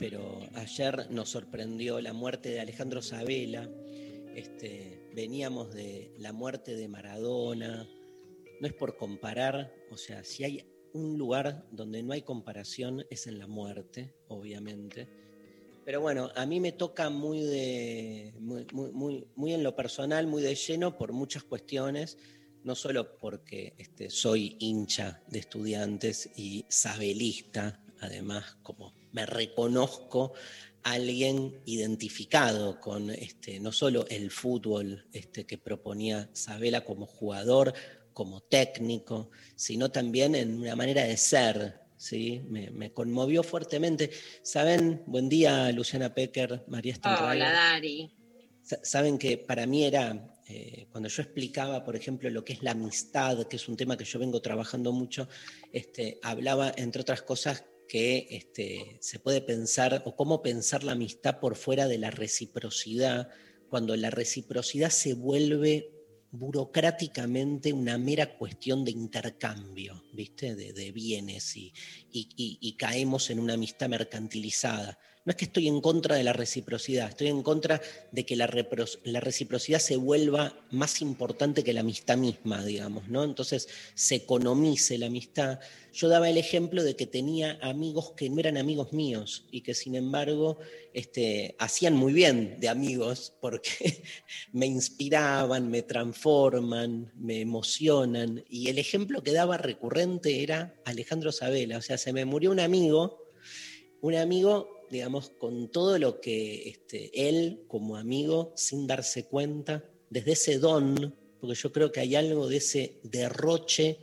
pero ayer nos sorprendió la muerte de Alejandro Sabela. Este, veníamos de la muerte de Maradona. No es por comparar, o sea, si hay un lugar donde no hay comparación es en la muerte, obviamente. Pero bueno, a mí me toca muy, de, muy, muy, muy, en lo personal, muy de lleno por muchas cuestiones no solo porque este, soy hincha de estudiantes y sabelista, además como me reconozco alguien identificado con este, no solo el fútbol este, que proponía Sabela como jugador, como técnico, sino también en una manera de ser. ¿sí? Me, me conmovió fuertemente. ¿Saben? Buen día, Luciana Pecker, María Stenreiner. Hola, Dari. Sa- Saben que para mí era, eh, cuando yo explicaba, por ejemplo, lo que es la amistad, que es un tema que yo vengo trabajando mucho, este, hablaba, entre otras cosas, que este, se puede pensar, o cómo pensar la amistad por fuera de la reciprocidad, cuando la reciprocidad se vuelve burocráticamente una mera cuestión de intercambio, ¿viste? De, bienes y- y caemos en una amistad mercantilizada. No es que estoy en contra de la reciprocidad, estoy en contra de que la, reciprocidad se vuelva más importante que la amistad misma, digamos, ¿no? Entonces se economice la amistad. Yo daba el ejemplo de que tenía amigos que no eran amigos míos y que sin embargo este, hacían muy bien de amigos porque me inspiraban, me transforman, me emocionan. Y el ejemplo que daba recurrente era Alejandro Sabela. O sea, se me murió un amigo, un amigo, digamos, con todo lo que este, él como amigo, sin darse cuenta, desde ese don, porque yo creo que hay algo de ese derroche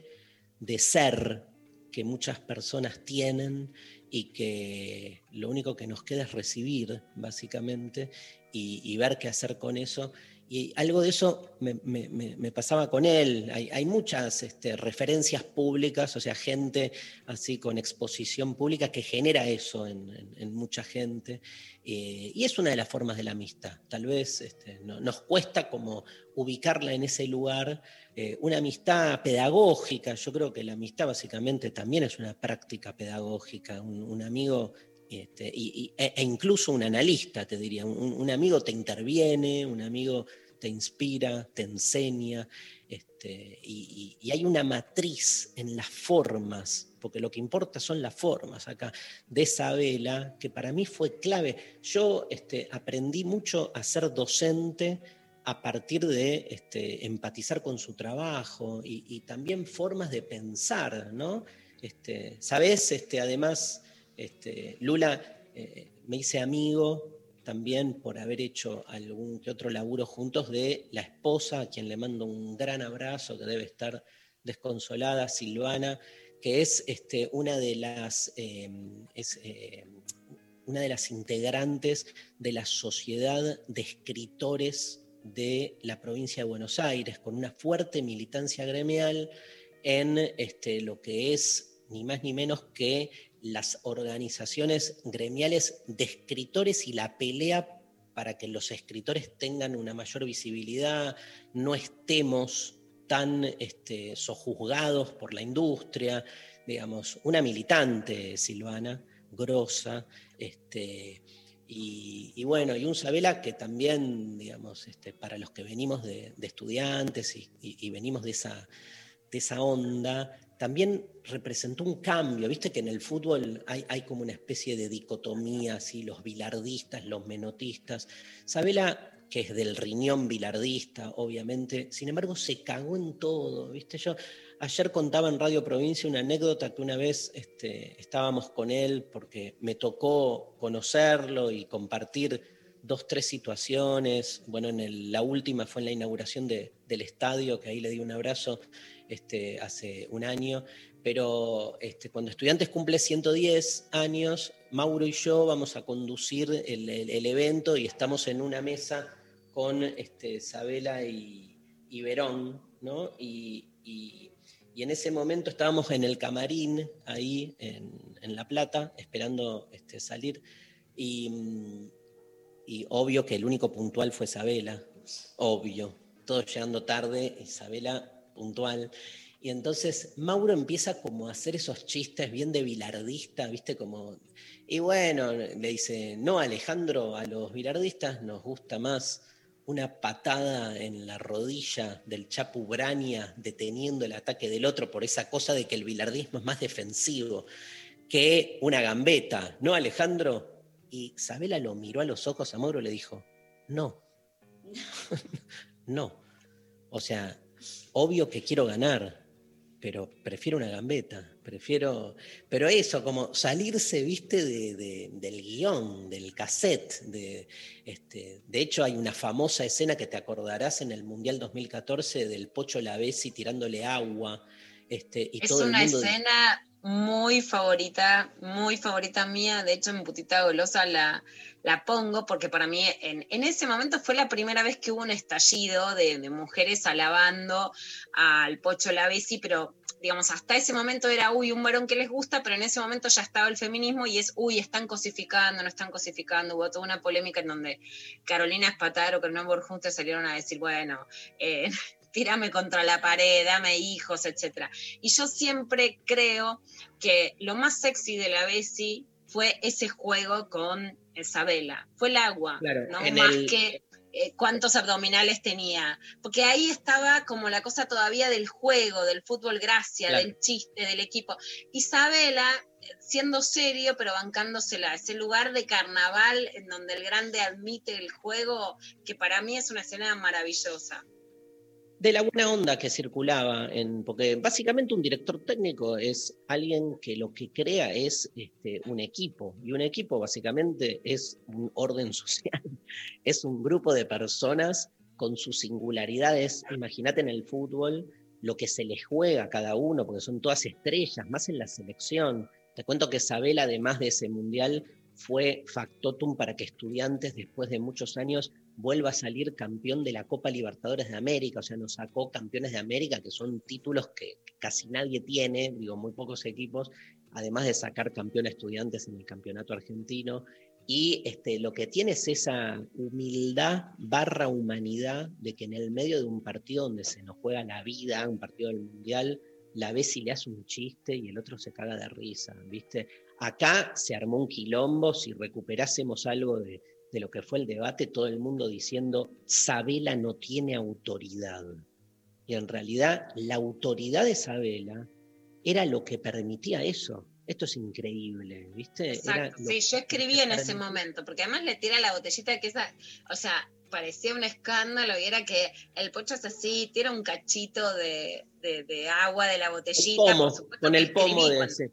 de ser que muchas personas tienen y que lo único que nos queda es recibir, básicamente, y, y ver qué hacer con eso. Y algo de eso me, pasaba con él. Hay, muchas este, referencias públicas, o sea, gente así con exposición pública que genera eso en mucha gente. Eh, y es una de las formas de la amistad. Tal vez este, no- nos cuesta como ubicarla en ese lugar. Eh, una amistad pedagógica, yo creo que la amistad básicamente también es una práctica pedagógica. Un, un amigo este, y- e, e incluso un analista, te diría, un, amigo te interviene, un amigo te inspira, te enseña, este, y, hay una matriz en las formas, porque lo que importa son las formas acá, de esa vela, que para mí fue clave. Yo este, aprendí mucho a ser docente a partir de empatizar con su trabajo y, también formas de pensar, ¿no? Sabes, además, este, Lula eh, me hice amigo también por haber hecho algún que otro laburo juntos de la esposa, a quien le mando un gran abrazo, que debe estar desconsolada, Silvana, que es este, una de las es, eh, una de las integrantes de la sociedad de escritores de la provincia de Buenos Aires, con una fuerte militancia gremial en este, lo que es ni más ni menos que las organizaciones gremiales de escritores y la pelea para que los escritores tengan una mayor visibilidad, no estemos tan este, sojuzgados por la industria, digamos, una militante, Silvana, grosa, este, y, bueno, y un Sabela que también, digamos, este, para los que venimos de, estudiantes y, y, y, venimos de esa, de esa onda, también representó un cambio. Viste que en el fútbol hay, como una especie de dicotomía, así, los bilardistas, los menotistas. Sabela que es del riñón bilardista, obviamente. Sin embargo, se cagó en todo, ¿viste? Yo ayer contaba en Radio Provincia una anécdota que una vez este, estábamos con él porque me tocó conocerlo y compartir dos, tres situaciones. Bueno, en la última fue en la inauguración del estadio, que ahí le di un abrazo este, hace un año. Pero este, cuando Estudiantes cumple 110 años, Mauro y yo vamos a conducir el, evento y estamos en una mesa con este, Sabela y, Verón, ¿no? Y, en ese momento estábamos en el camarín, ahí en, La Plata, esperando este, salir. Y, y obvio que el único puntual fue Isabela, obvio. Todos llegando tarde, Isabela puntual. Y entonces Mauro empieza como a hacer esos chistes bien de bilardista, ¿viste? Como, y bueno, le dice, no Alejandro, a los bilardistas nos gusta más una patada en la rodilla del Chapu Brania deteniendo el ataque del otro por esa cosa de que el bilardismo es más defensivo que una gambeta, ¿no Alejandro? Y Sabela lo miró a los ojos a Mauro y le dijo, no, no. O sea, obvio que quiero ganar, pero prefiero una gambeta, prefiero, pero eso, como salirse, viste, del guion, del cassette, de, este, de hecho hay una famosa escena que te acordarás en el Mundial 2014 del Pocho Lavesi tirándole agua, este, y es todo una el mundo escena muy favorita, muy favorita mía. De hecho, en Putita Golosa la, la pongo porque para mí en, ese momento fue la primera vez que hubo un estallido de, mujeres alabando al Pocho Lavesi, pero digamos, hasta ese momento era, uy, un varón que les gusta, pero en ese momento ya estaba el feminismo y es, uy, están cosificando, no están cosificando. Hubo toda una polémica en donde Carolina Espataro, Carolina Borjunte salieron a decir, bueno, eh, tírame contra la pared, dame hijos, etc. Y yo siempre creo que lo más sexy de la Bessie fue ese juego con Isabela, fue el agua, no más que eh, cuántos abdominales tenía, porque ahí estaba como la cosa todavía del juego, del fútbol gracia, del chiste, del equipo. Isabela siendo serio pero bancándosela, ese lugar de carnaval en donde el grande admite el juego, que para mí es una escena maravillosa de la buena onda que circulaba, en, porque básicamente un director técnico es alguien que lo que crea es este, un equipo, y un equipo básicamente es un orden social, es un grupo de personas con sus singularidades. Imagínate en el fútbol lo que se les juega a cada uno, porque son todas estrellas, más en la selección. Te cuento que Sabel, además de ese mundial, fue factotum para que estudiantes, después de muchos años, vuelva a salir campeón de la Copa Libertadores de América, o sea, nos sacó campeones de América, que son títulos que casi nadie tiene, digo, muy pocos equipos, además de sacar campeón estudiantes en el campeonato argentino. Y este, lo que tiene es esa humildad barra humanidad de que en el medio de un partido donde se nos juega la vida, un partido del Mundial, la ves y le hace un chiste y el otro se caga de risa, ¿viste? Acá se armó un quilombo, si recuperásemos algo de, de lo que fue el debate, todo el mundo diciendo, Sabela no tiene autoridad. Y en realidad la autoridad de Sabela era lo que permitía eso. Esto es increíble, ¿viste? sí, yo escribí en ese momento, porque además le tira la botellita que esa, o sea, parecía un escándalo y era que el pocho es así, tira un cachito de, agua de la botellita. con el pomo de ese.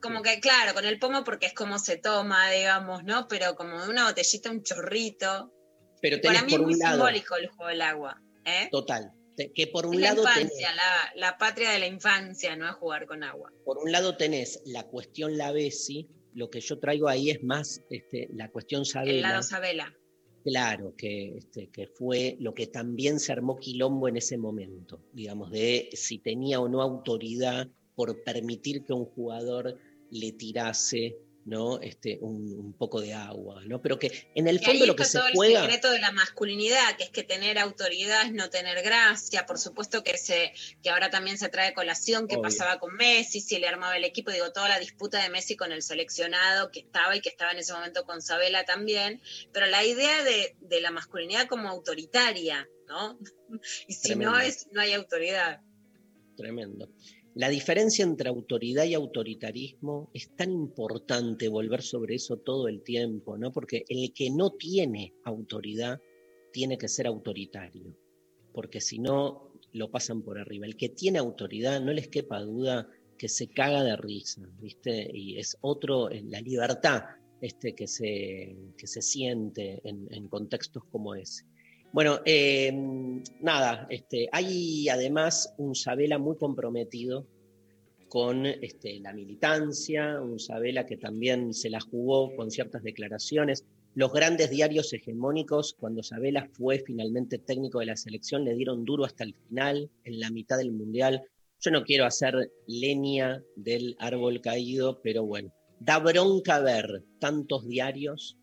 Como que, claro, con el pomo porque es como se toma, digamos, ¿no? Pero como de una botellita, un chorrito. Pero Para mí es muy simbólico el juego del agua. ¿eh? Total. Que por un lado. La infancia, la, patria de la infancia, ¿no? A jugar con agua. Por un lado tenés la cuestión la Lavesi, lo que yo traigo ahí es más este, la cuestión Sabela. El lado Sabela. Claro, que, este, que fue lo que también se armó quilombo en ese momento, digamos, de si tenía o no autoridad por permitir que un jugador le tirase ¿no? Este, un, poco de agua, ¿no? Pero que en el fondo lo que se juega... el secreto de la masculinidad, que es que tener autoridad es no tener gracia, por supuesto que, se, que ahora también se trae colación, que pasaba con Messi, si le armaba el equipo, digo, toda la disputa de Messi con el seleccionado que estaba y que estaba en ese momento con Sabela también, pero la idea de, la masculinidad como autoritaria, ¿no? y si no es, no hay autoridad. Tremendo. La diferencia entre autoridad y autoritarismo es tan importante volver sobre eso todo el tiempo, ¿no? Porque el que no tiene autoridad tiene que ser autoritario, porque si no lo pasan por arriba. El que tiene autoridad, no les quepa duda que se caga de risa, ¿viste? Y es otro, la libertad este, que, se, que se siente en, contextos como ese. Bueno, eh, nada, este, hay además un Sabela muy comprometido con este, la militancia, un Sabela que también se la jugó con ciertas declaraciones. Los grandes diarios hegemónicos, cuando Sabela fue finalmente técnico de la selección, le dieron duro hasta el final, en la mitad del Mundial. Yo no quiero hacer leña del árbol caído, pero bueno, da bronca ver tantos diarios.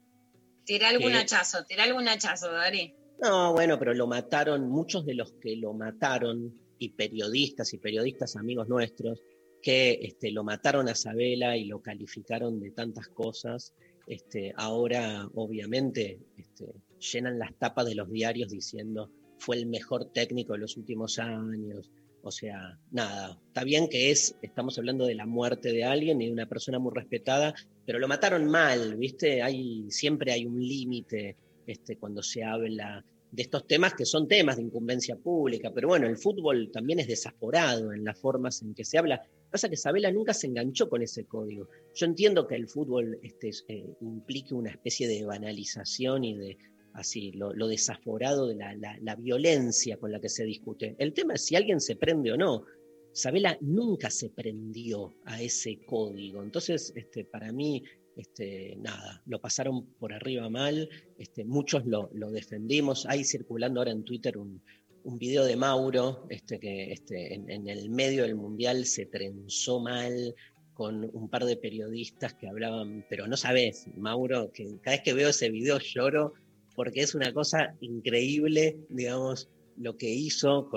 Tira algún hachazo, tira algún hachazo, Dari. No, bueno, pero lo mataron, muchos de los que lo mataron, y periodistas y periodistas amigos nuestros, que este, lo mataron a Sabela y lo calificaron de tantas cosas, este, ahora obviamente este, llenan las tapas de los diarios diciendo fue el mejor técnico de los últimos años, o sea, nada, está bien que es, estamos hablando de la muerte de alguien y de una persona muy respetada, pero lo mataron mal, ¿viste? Hay, siempre hay un límite este, cuando se habla de estos temas que son temas de incumbencia pública, pero bueno, el fútbol también es desaforado en las formas en que se habla. Pasa que Isabela nunca se enganchó con ese código. Yo entiendo que el fútbol este, eh, implique una especie de banalización y de así, lo, desaforado de la, violencia con la que se discute. El tema es si alguien se prende o no. Sabela nunca se prendió a ese código. Entonces, este, para mí, este, nada, lo pasaron por arriba mal, este, muchos lo, defendimos. Hay circulando ahora en Twitter un, video de Mauro, este, que en, el medio del Mundial se trenzó mal con un par de periodistas que hablaban, pero no sabes, Mauro, que cada vez que veo ese video lloro porque es una cosa increíble, digamos, lo que hizo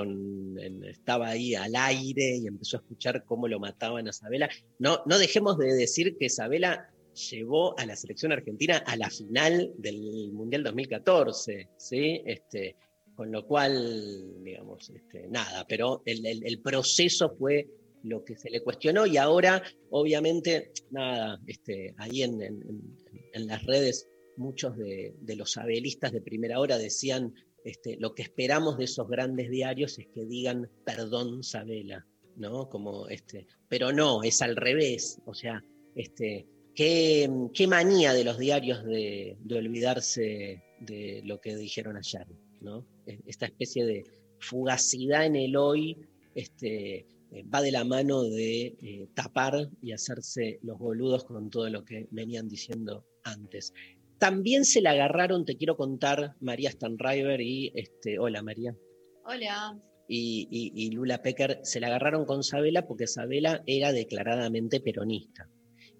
estaba ahí al aire y empezó a escuchar cómo lo mataban a Isabela. No, no dejemos de decir que Isabela llevó a la selección argentina a la final del Mundial 2014, ¿sí? Este, con lo cual, digamos, este, nada, pero el, proceso fue lo que se le cuestionó y ahora, obviamente, nada, este, ahí en, en las redes muchos de, los abelistas de primera hora decían, este, lo que esperamos de esos grandes diarios es que digan perdón Sabela, ¿no? Como este, pero no, es al revés, o sea, este, qué, qué manía de los diarios de, olvidarse de lo que dijeron ayer, ¿no? Esta especie de fugacidad en el hoy, este, eh, va de la mano de eh, tapar y hacerse los boludos con todo lo que venían diciendo antes. También se la agarraron, te quiero contar, María Stanriver y, este, hola María. Hola. Y, Lula Pecker se la agarraron con Sabela porque Sabela era declaradamente peronista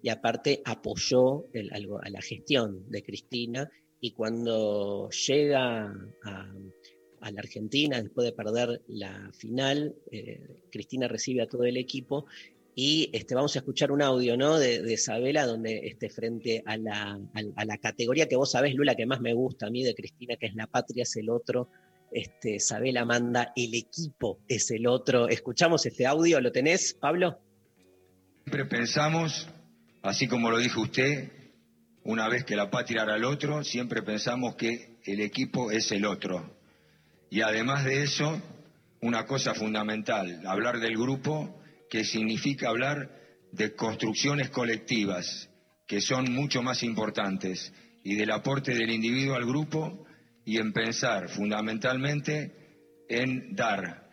y aparte apoyó a la gestión de Cristina y cuando llega a, la Argentina después de perder la final, eh, Cristina recibe a todo el equipo y este, vamos a escuchar un audio ¿no? de, Isabela, donde este, frente a la, la, categoría que vos sabés, Lula, que más me gusta a mí de Cristina, que es la patria es el otro, este, Isabela manda, el equipo es el otro. Escuchamos este audio, ¿lo tenés, Pablo? Siempre pensamos, así como lo dijo usted, una vez que la patria era el otro, siempre pensamos que el equipo es el otro. Y además de eso, una cosa fundamental, hablar del grupo que significa hablar de construcciones colectivas, que son mucho más importantes, y del aporte del individuo al grupo y en pensar fundamentalmente en dar,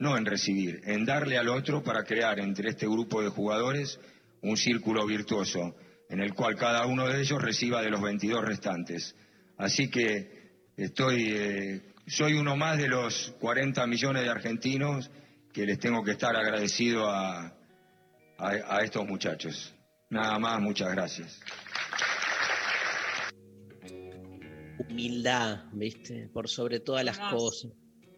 no en recibir, en darle al otro para crear entre este grupo de jugadores un círculo virtuoso en el cual cada uno de ellos reciba de los 22 restantes. Así que estoy, eh, soy uno más de los 40 millones de argentinos que les tengo que estar agradecido a, a, estos muchachos. Nada más, muchas gracias. Humildad, ¿viste? Por sobre todas las cosas.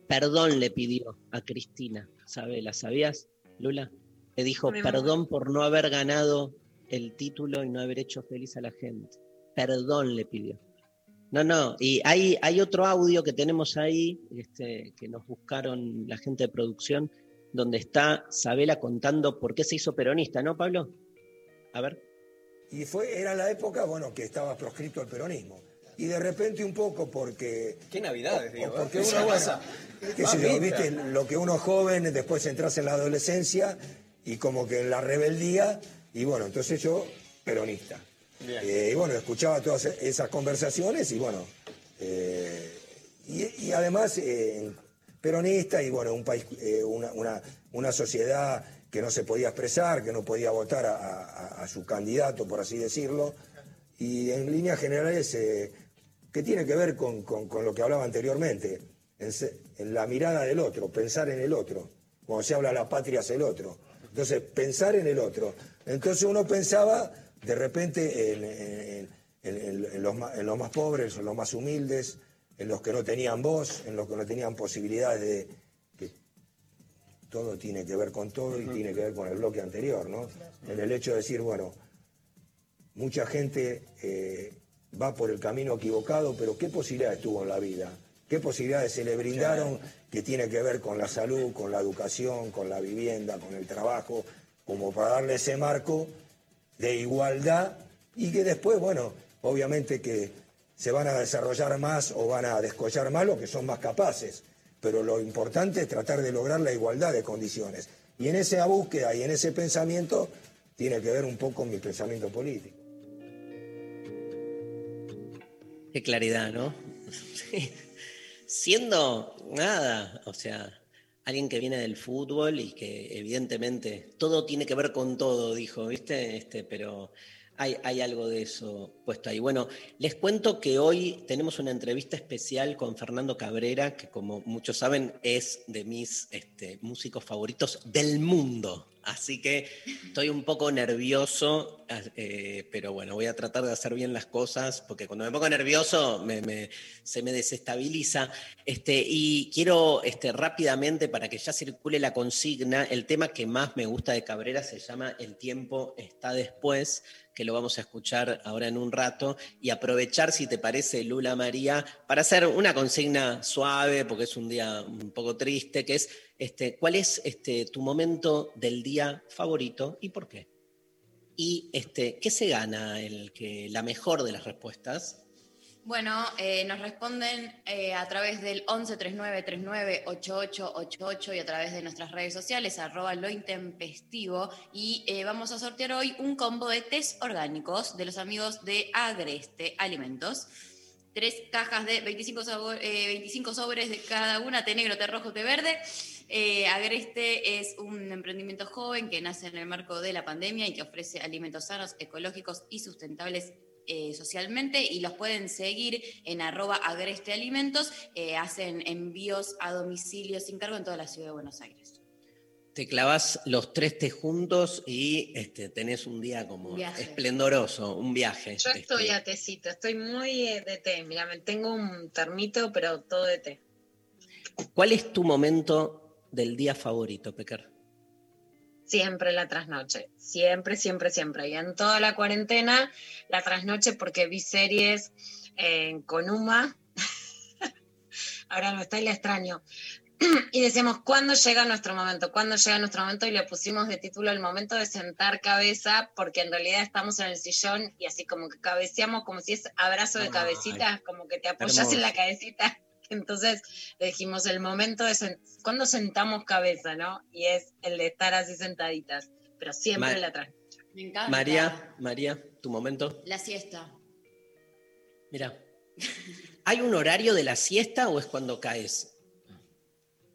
Perdón le pidió a Cristina, ¿La ¿Sabías, Lula? Le dijo perdón por no haber ganado el título y no haber hecho feliz a la gente. Perdón le pidió. No, no, y hay, hay otro audio que tenemos ahí, este, que nos buscaron la gente de producción, donde está Sabela contando por qué se hizo peronista, ¿no, Pablo? A ver. Y fue, era la época, bueno, que estaba proscrito el peronismo. Y de repente un poco porque... Qué navidades, o- digo. o porque ¿eh? uno, cosa. qué sé yo, viste, lo que uno es joven, después entras en la adolescencia y como que en la rebeldía, y bueno, entonces yo, peronista. Eh, y bueno, escuchaba todas esas conversaciones y bueno, eh, y, y además eh, peronista y bueno, un país, una, una- una sociedad que no se podía expresar, que no podía votar a, a- a su candidato, por así decirlo, y en líneas generales, que tiene que ver con, con- con lo que hablaba anteriormente, en, se- en la mirada del otro, pensar en el otro. Cuando se habla la patria es el otro. Entonces, pensar en el otro. Entonces uno pensaba de repente en, en- en- en- en los, más, en los más pobres, en los más humildes, en los que no tenían voz, en los que no tenían posibilidades de... que todo tiene que ver con todo y tiene que ver con el bloque anterior, ¿no? En el hecho de decir, bueno, mucha gente eh, va por el camino equivocado, pero ¿qué posibilidades tuvo en la vida? ¿Qué posibilidades se le brindaron que tiene que ver con la salud, con la educación, con la vivienda, con el trabajo, como para darle ese marco de igualdad y que después, bueno, obviamente que se van a desarrollar más o van a descollar más los que son más capaces, pero lo importante es tratar de lograr la igualdad de condiciones. Y en esa búsqueda y en ese pensamiento tiene que ver un poco mi pensamiento político. Qué claridad, ¿no? Sí. Siendo nada, o sea, alguien que viene del fútbol y que evidentemente todo tiene que ver con todo, dijo, ¿viste? Este, pero hay, hay algo de eso puesto ahí. Bueno, les cuento que hoy tenemos una entrevista especial con Fernando Cabrera, que como muchos saben es de mis este, músicos favoritos del mundo. Así que estoy un poco nervioso, eh, pero bueno, voy a tratar de hacer bien las cosas, porque cuando me pongo nervioso se me desestabiliza. Este, y quiero este, rápidamente, para que ya circule la consigna, el tema que más me gusta de Cabrera se llama El tiempo está después, que lo vamos a escuchar ahora en un rato, y aprovechar, si te parece, Lula María, para hacer una consigna suave, porque es un día un poco triste, que es, este, ¿cuál es este, tu momento del día favorito y por qué? Y este, ¿qué se gana el que la mejor de las respuestas? Bueno, eh, nos responden eh, a través del 11 39 39 8888 y a través de nuestras redes sociales, arroba lo. Y eh, vamos a sortear hoy un combo de test orgánicos de los amigos de Agreste Alimentos. Tres cajas de 25, sabor- eh, 25 sobres de cada una, té negro, té rojo, té verde. Eh, Agreste es un emprendimiento joven que nace en el marco de la pandemia y que ofrece alimentos sanos, ecológicos y sustentables eh, socialmente y los pueden seguir en arroba agreste alimentos. Eh, hacen envíos a domicilio sin cargo en toda la ciudad de Buenos Aires. Te clavas los tres té juntos y este, tenés un día como Viaje. esplendoroso, un viaje. Yo estoy Este, a tecito, estoy muy de té. Mira, me tengo un termito, pero todo de té. ¿Cuál es tu momento del día favorito, Pecker? Siempre la trasnoche, siempre, siempre, siempre. Y en toda la cuarentena, la trasnoche porque vi series eh, con Uma. Ahora no está y la extraño. y decíamos, ¿cuándo llega nuestro momento? ¿Cuándo llega nuestro momento? Y le pusimos de título el momento de sentar cabeza, porque en realidad estamos en el sillón y así como que cabeceamos, como si es abrazo de cabecita, como que te apoyas en la cabecita. Entonces le dijimos el momento de sen- cuando sentamos cabeza, ¿no? Y es el de estar así sentaditas, pero siempre Ma- la atrás. Me encanta. María, María, tu momento. La siesta. Mira. ¿Hay un horario de la siesta o es cuando caes?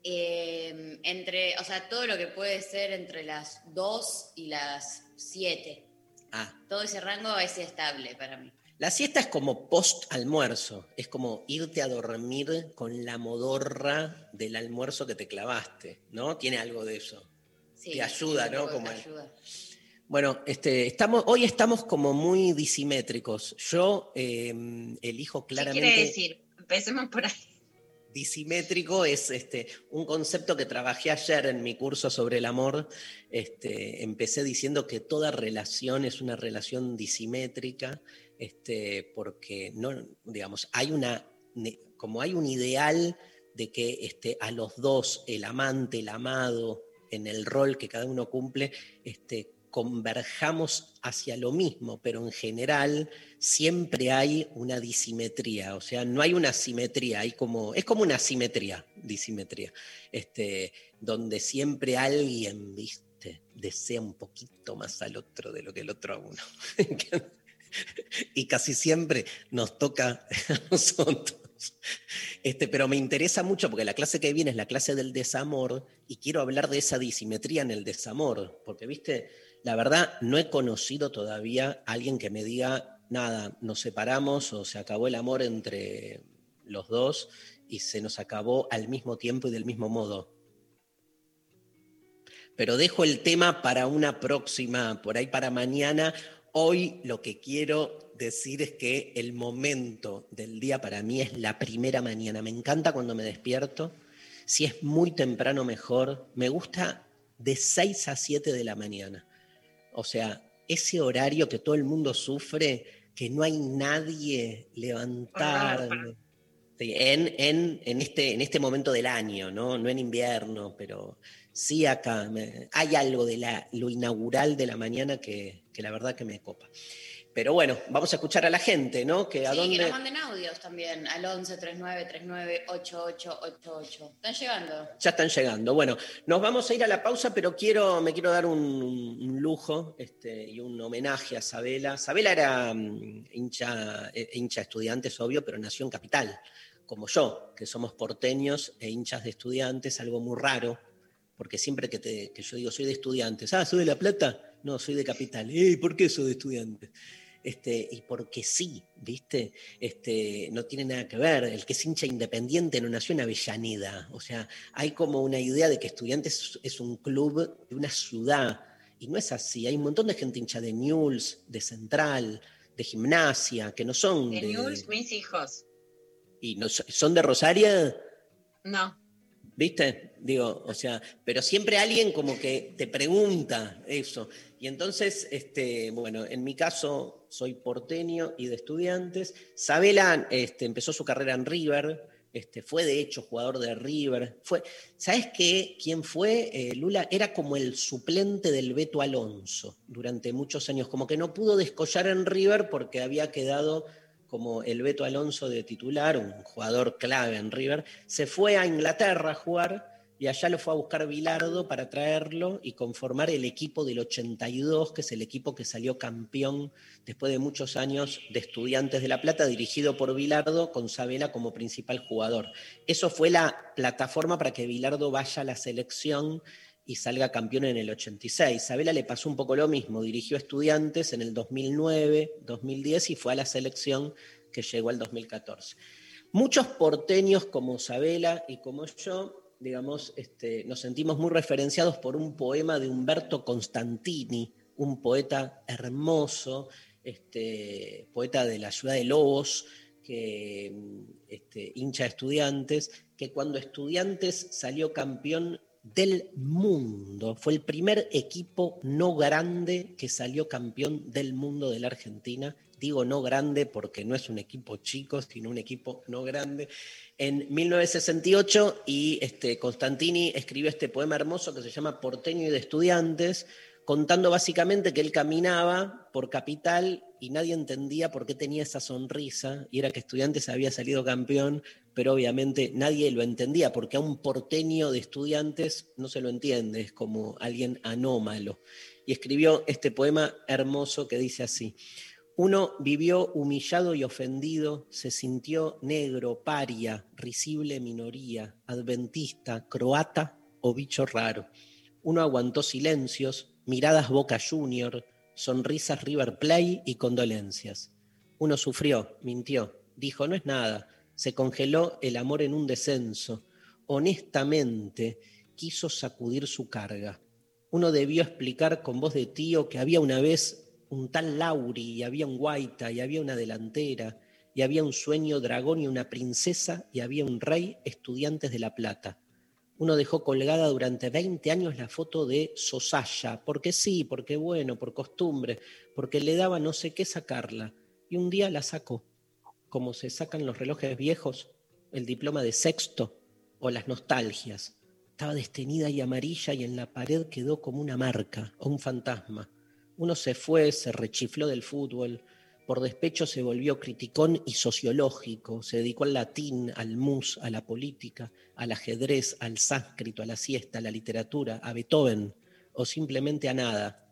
Eh, entre, o sea, todo lo que puede ser entre las 2 y las 7. Ah, Todo ese rango es estable para mí. La siesta es como post almuerzo, es como irte a dormir con la modorra del almuerzo que te clavaste, ¿no? Tiene algo de eso. Sí, Te ayuda, ¿no? te Como- ayuda. Bueno, este, estamos, hoy estamos como muy disimétricos. Yo eh, elijo ¿Qué claramente. quiere decir? Empecemos por ahí. Disimétrico es este, un concepto que trabajé ayer en mi curso sobre el amor. Este, empecé diciendo que toda relación es una relación disimétrica, este, porque no, digamos, hay una, como hay un ideal de que este, a los dos, el amante, el amado, en el rol que cada uno cumple, este, converjamos hacia lo mismo, pero en general siempre hay una disimetría, o sea, no hay una simetría, hay como, es como una simetría, disimetría, este, donde siempre alguien, viste, desea un poquito más al otro de lo que el otro a uno. y casi siempre nos toca a nosotros. Este, pero me interesa mucho porque la clase que viene es la clase del desamor y quiero hablar de esa disimetría en el desamor, porque viste, la verdad no he conocido todavía a alguien que me diga, nada, nos separamos o se acabó el amor entre los dos y se nos acabó al mismo tiempo y del mismo modo. Pero dejo el tema para una próxima, por ahí para mañana. Hoy lo que quiero decir es que el momento del día para mí es la primera mañana. Me encanta cuando me despierto. Si es muy temprano, mejor. Me gusta de 6 a 7 de la mañana. O sea, ese horario que todo el mundo sufre, que no hay nadie levantar. En, en, en, este, en este momento del año, ¿no? no en invierno, pero sí acá. Me, hay algo de la, lo inaugural de la mañana que, que la verdad que me copa. Pero bueno, vamos a escuchar a la gente, ¿no? Que, a sí, dónde... que nos manden audios también al 11 39 39 8888. Están llegando. Ya están llegando. Bueno, nos vamos a ir a la pausa, pero quiero, me quiero dar un, un lujo este, y un homenaje a Sabela. Sabela era um, hincha, eh, hincha estudiantes, obvio, pero nació en Capital, como yo, que somos porteños e hinchas de estudiantes, algo muy raro, porque siempre que, te, que yo digo soy de estudiantes, ah, soy de La Plata, no, soy de Capital. ¿Y por qué soy de estudiantes? Este, y porque sí, ¿viste? Este, no tiene nada que ver. El que es hincha independiente no nació en Avellaneda. O sea, hay como una idea de que Estudiantes es un club de una ciudad. Y no es así. Hay un montón de gente hincha de Newell's, de Central, de Gimnasia, que no son De de. Mis hijos. ¿Y no, son de Rosario? No. ¿Viste? Digo, o sea, pero siempre alguien como que te pregunta eso. Y entonces, este, bueno, en mi caso soy porteño y de estudiantes. Sabela este, empezó su carrera en River, este, fue de hecho jugador de River. Fue, ¿Sabes qué? ¿Quién fue? Eh, Lula era como el suplente del Beto Alonso durante muchos años, como que no pudo descollar en River porque había quedado como el Beto Alonso de titular, un jugador clave en River, se fue a Inglaterra a jugar y allá lo fue a buscar Bilardo para traerlo y conformar el equipo del 82, que es el equipo que salió campeón después de muchos años de Estudiantes de La Plata, dirigido por Bilardo, con Sabela como principal jugador. Eso fue la plataforma para que Bilardo vaya a la selección y salga campeón en el 86. Sabela le pasó un poco lo mismo, dirigió Estudiantes en el 2009, 2010 y fue a la selección que llegó al 2014. Muchos porteños como Sabela y como yo, digamos, este, nos sentimos muy referenciados por un poema de Humberto Constantini, un poeta hermoso, este, poeta de la ciudad de Lobos, que este, hincha de estudiantes, que cuando estudiantes salió campeón del mundo. Fue el primer equipo no grande que salió campeón del mundo de la Argentina. Digo no grande porque no es un equipo chico, sino un equipo no grande. En 1968 y este, Constantini escribió este poema hermoso que se llama Porteño y de Estudiantes, contando básicamente que él caminaba por capital y nadie entendía por qué tenía esa sonrisa, y era que Estudiantes había salido campeón, pero obviamente nadie lo entendía, porque a un porteño de estudiantes no se lo entiende, es como alguien anómalo. Y escribió este poema hermoso que dice así, uno vivió humillado y ofendido, se sintió negro, paria, risible minoría, adventista, croata o bicho raro. Uno aguantó silencios, miradas Boca Junior, sonrisas River Play y condolencias. Uno sufrió, mintió, dijo no es nada, se congeló el amor en un descenso. Honestamente quiso sacudir su carga. Uno debió explicar con voz de tío que había una vez un tal Lauri y había un Guaita y había una delantera y había un sueño dragón y una princesa y había un rey estudiantes de La Plata. Uno dejó colgada durante 20 años la foto de Sosaya, porque sí, porque bueno, por costumbre, porque le daba no sé qué sacarla. Y un día la sacó, como se sacan los relojes viejos, el diploma de sexto o las nostalgias. Estaba destenida y amarilla y en la pared quedó como una marca o un fantasma. Uno se fue, se rechifló del fútbol, por despecho se volvió criticón y sociológico, se dedicó al latín, al mus, a la política, al ajedrez, al sánscrito, a la siesta, a la literatura, a Beethoven o simplemente a nada.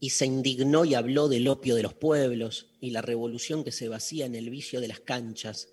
Y se indignó y habló del opio de los pueblos y la revolución que se vacía en el vicio de las canchas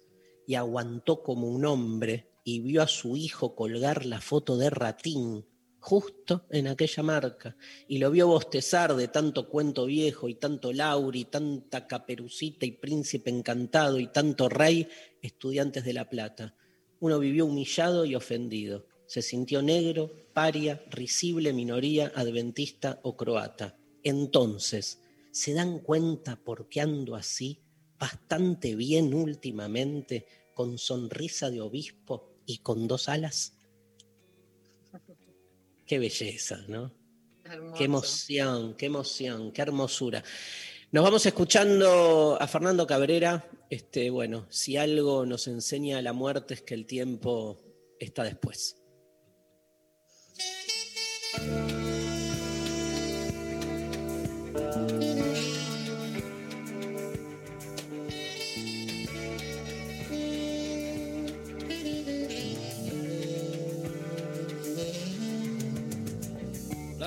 y aguantó como un hombre y vio a su hijo colgar la foto de Ratín justo en aquella marca y lo vio bostezar de tanto cuento viejo y tanto Lauri, tanta caperucita y príncipe encantado y tanto rey, estudiantes de La Plata. Uno vivió humillado y ofendido. Se sintió negro, paria, risible minoría adventista o croata. Entonces, ¿se dan cuenta por qué ando así, bastante bien últimamente, con sonrisa de obispo y con dos alas? Qué belleza, ¿no? Hermoso. Qué emoción, qué emoción, qué hermosura. Nos vamos escuchando a Fernando Cabrera. Este, bueno, si algo nos enseña la muerte es que el tiempo está después.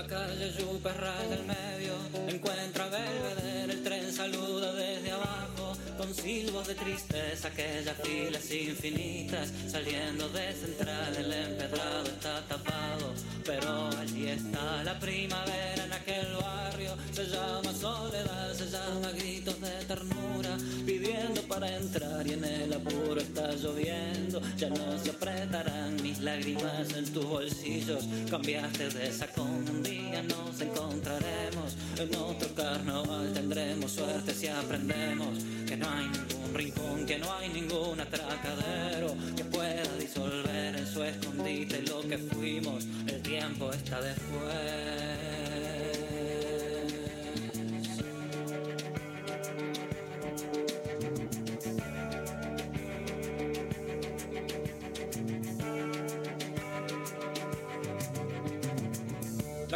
La calle Yupe raya el medio, encuentra a Belvedere, el tren saluda desde abajo, con silbos de tristeza, aquellas filas infinitas, saliendo de central, el empedrado está tapado, pero allí está la primavera en aquel se llama soledad, se llama gritos de ternura, pidiendo para entrar y en el apuro está lloviendo, ya no se apretarán mis lágrimas en tus bolsillos, cambiaste de sacón, un día nos encontraremos, en otro carnaval tendremos suerte si aprendemos que no hay ningún rincón, que no hay ningún atracadero que pueda disolver en su escondite lo que fuimos, el tiempo está después.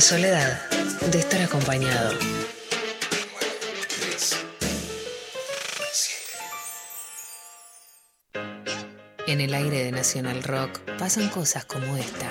La soledad de estar acompañado. En el aire de Nacional Rock pasan cosas como esta.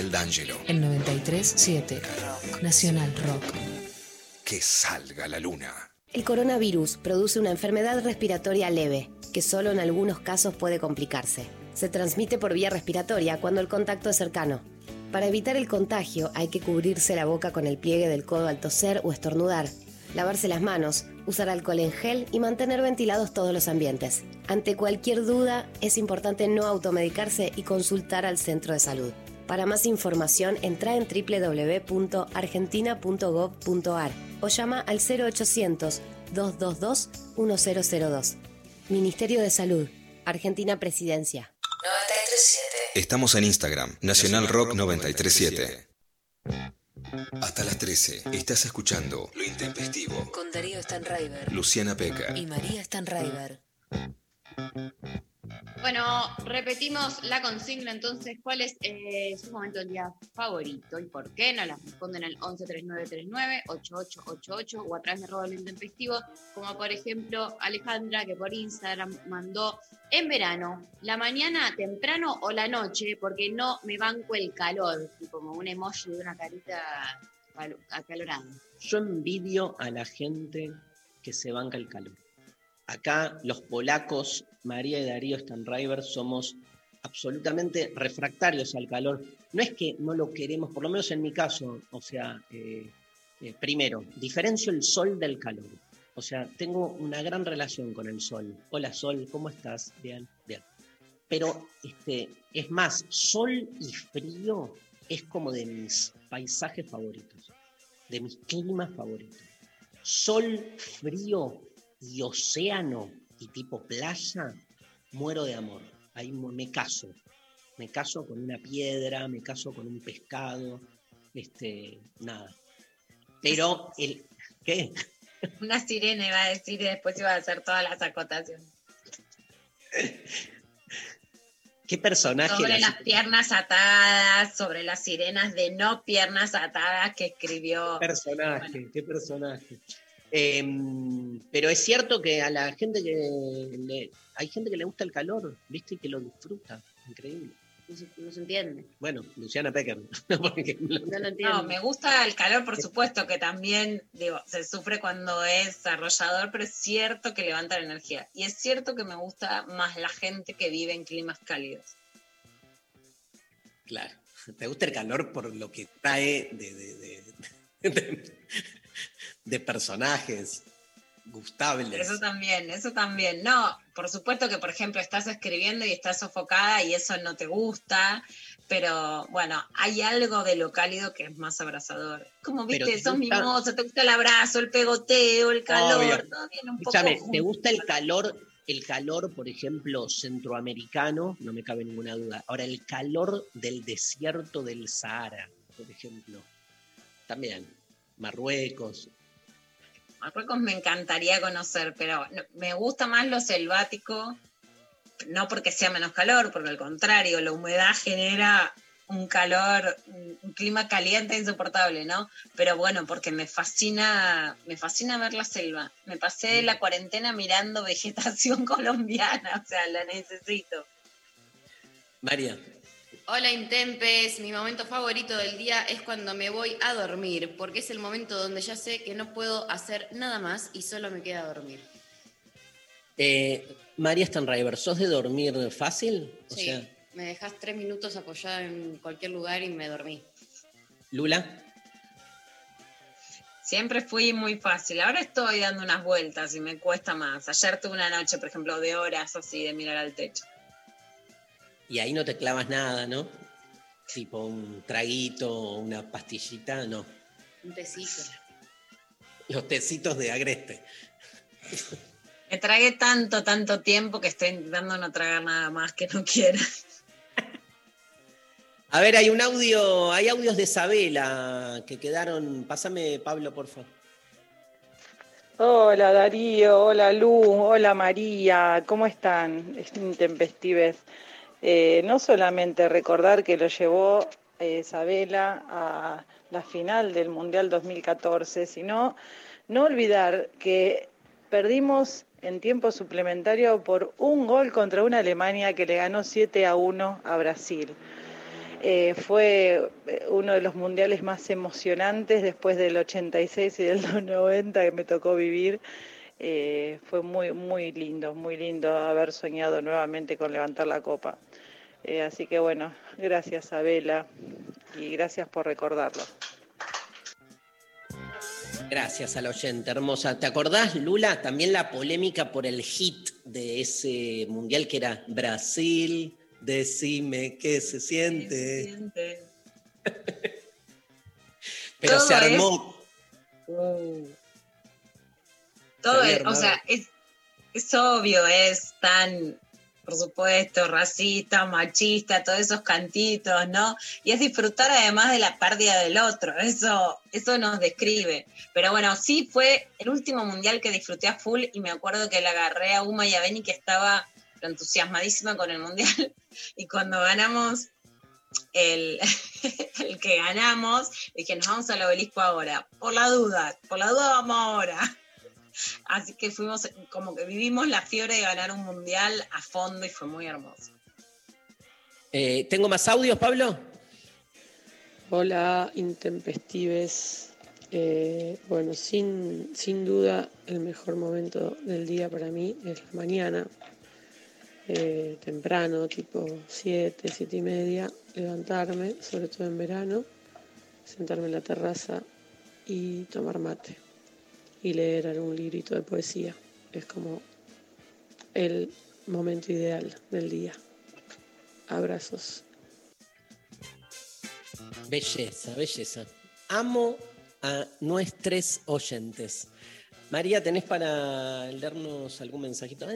Daniel D'Angelo. El 93.7 Nacional Rock. Que salga la luna. El coronavirus produce una enfermedad respiratoria leve, que solo en algunos casos puede complicarse. Se transmite por vía respiratoria cuando el contacto es cercano. Para evitar el contagio hay que cubrirse la boca con el pliegue del codo al toser o estornudar, lavarse las manos, usar alcohol en gel y mantener ventilados todos los ambientes. Ante cualquier duda, es importante no automedicarse y consultar al centro de salud. Para más información, entra en www.argentina.gov.ar o llama al 0800-222-1002. Ministerio de Salud, Argentina Presidencia. 937. Estamos en Instagram, Nacional Rock 937. Hasta las 13 estás escuchando Lo Intempestivo. Con Darío Stanraiver. Luciana Peca. Y María Stanraiver. Bueno, repetimos la consigna entonces. ¿Cuál es eh, su momento del día favorito y por qué? Nos las responden al 113939-8888 o a través de arroba lo intempestivo, como por ejemplo Alejandra que por Instagram mandó en verano, la mañana temprano o la noche, porque no me banco el calor, y como un emoji de una carita cal- acalorada. Yo envidio a la gente que se banca el calor. Acá los polacos, María y Darío Stanriver, somos absolutamente refractarios al calor. No es que no lo queremos, por lo menos en mi caso, o sea, eh, eh, primero, diferencio el sol del calor. O sea, tengo una gran relación con el sol. Hola sol, ¿cómo estás? Bien, bien. Pero este, es más, sol y frío es como de mis paisajes favoritos, de mis climas favoritos. Sol, frío y océano y tipo playa, muero de amor. Ahí me caso. Me caso con una piedra, me caso con un pescado, este, nada. Pero el ¿qué? Una sirena iba a decir y después iba a hacer todas las acotaciones. ¿Qué personaje? Sobre la- las piernas atadas, sobre las sirenas de no piernas atadas que escribió. personaje, qué personaje. Em, pero es cierto que a la gente que le, hay gente que le gusta el calor, ¿viste? Y que lo disfruta. Increíble. No se, no se entiende. Bueno, Luciana Pecker. No me gusta el calor, por supuesto, que también, digo, se sufre cuando es arrollador, pero es cierto que levanta la energía. Y es cierto que me gusta más la gente que vive en climas cálidos. Claro. Te gusta el calor por lo que trae de, de, de- de- de personajes gustables. Eso también, eso también. No, por supuesto que, por ejemplo, estás escribiendo y estás sofocada y eso no te gusta, pero bueno, hay algo de lo cálido que es más abrazador. Como viste, te sos gusta- mimoso, te gusta el abrazo, el pegoteo, el calor, todo viene un poco ¿te gusta el calor? El calor, por ejemplo, centroamericano, no me cabe ninguna duda. Ahora, el calor del desierto del Sahara, por ejemplo. También. Marruecos. Marruecos me encantaría conocer, pero me gusta más lo selvático, no porque sea menos calor, porque al contrario, la humedad genera un calor, un clima caliente e insoportable, ¿no? Pero bueno, porque me fascina, me fascina ver la selva. Me pasé la cuarentena mirando vegetación colombiana, o sea, la necesito. María. Hola Intempes, mi momento favorito del día es cuando me voy a dormir, porque es el momento donde ya sé que no puedo hacer nada más y solo me queda dormir. Eh, María Stanriver, ¿sos de dormir fácil? O Sí, sea, me dejas tres minutos apoyada en cualquier lugar y me dormí. Lula. Siempre fui muy fácil. Ahora estoy dando unas vueltas y me cuesta más. Ayer tuve una noche, por ejemplo, de horas así de mirar al techo. Y ahí no te clavas nada, ¿no? Tipo un traguito o una pastillita, no. Un tecito. Los tecitos de agreste. Me tragué tanto, tanto tiempo que estoy intentando no tragar nada más que no quiera. A ver, hay un audio, hay audios de Isabela que quedaron. Pásame, Pablo, por favor. Hola Darío, hola Lu, hola María, ¿cómo están? Intempestives. Eh, no solamente recordar que lo llevó eh, a la final del Mundial 2014, sino no olvidar que perdimos en tiempo suplementario por un gol contra una Alemania que le ganó 7 a 1 a Brasil. Eh, fue eh, uno de los mundiales más emocionantes después del 86 y del 90 que me tocó vivir. Eh, fue muy, muy lindo, muy lindo haber soñado nuevamente con levantar la copa. Eh, así que bueno, gracias Abela y gracias por recordarlo. Gracias al oyente, hermosa. ¿Te acordás, Lula, también la polémica por el hit de ese mundial que era Brasil, decime qué se siente? Pero Todo se armó. Uh. Todo es, o sea, es, es obvio, es tan, por supuesto, racista, machista, todos esos cantitos, ¿no? Y es disfrutar además de la pérdida del otro, eso, eso nos describe. Pero bueno, sí fue el último mundial que disfruté a full y me acuerdo que le agarré a Uma y a Beni que estaba entusiasmadísima con el mundial y cuando ganamos el, el que ganamos, dije, nos vamos al obelisco ahora, por la duda, por la duda vamos ahora. Así que fuimos, como que vivimos la fiebre de ganar un mundial a fondo y fue muy hermoso. Eh, ¿Tengo más audios, Pablo? Hola, intempestives. Eh, bueno, sin, sin duda el mejor momento del día para mí es la mañana, eh, temprano, tipo 7, 7 y media, levantarme, sobre todo en verano, sentarme en la terraza y tomar mate y leer algún librito de poesía. Es como el momento ideal del día. Abrazos. Belleza, belleza. Amo a nuestros oyentes. María, ¿tenés para leernos algún mensajito?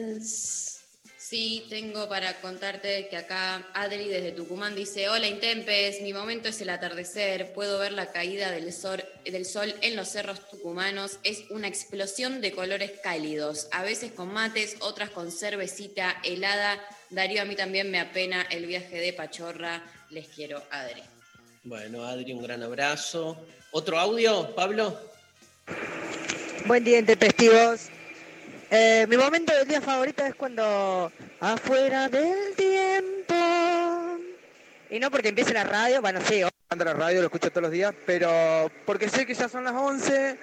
Sí, tengo para contarte que acá Adri desde Tucumán dice, hola Intempes, mi momento es el atardecer, puedo ver la caída del sol, del sol en los cerros tucumanos, es una explosión de colores cálidos, a veces con mates, otras con cervecita helada. Darío, a mí también me apena el viaje de Pachorra, les quiero, Adri. Bueno, Adri, un gran abrazo. ¿Otro audio, Pablo? Buen día, intempestivos. Eh, mi momento del día favorito es cuando afuera del tiempo. Y no porque empiece la radio, bueno, sí, Ando la radio, lo escucho todos los días, pero porque sé que ya son las 11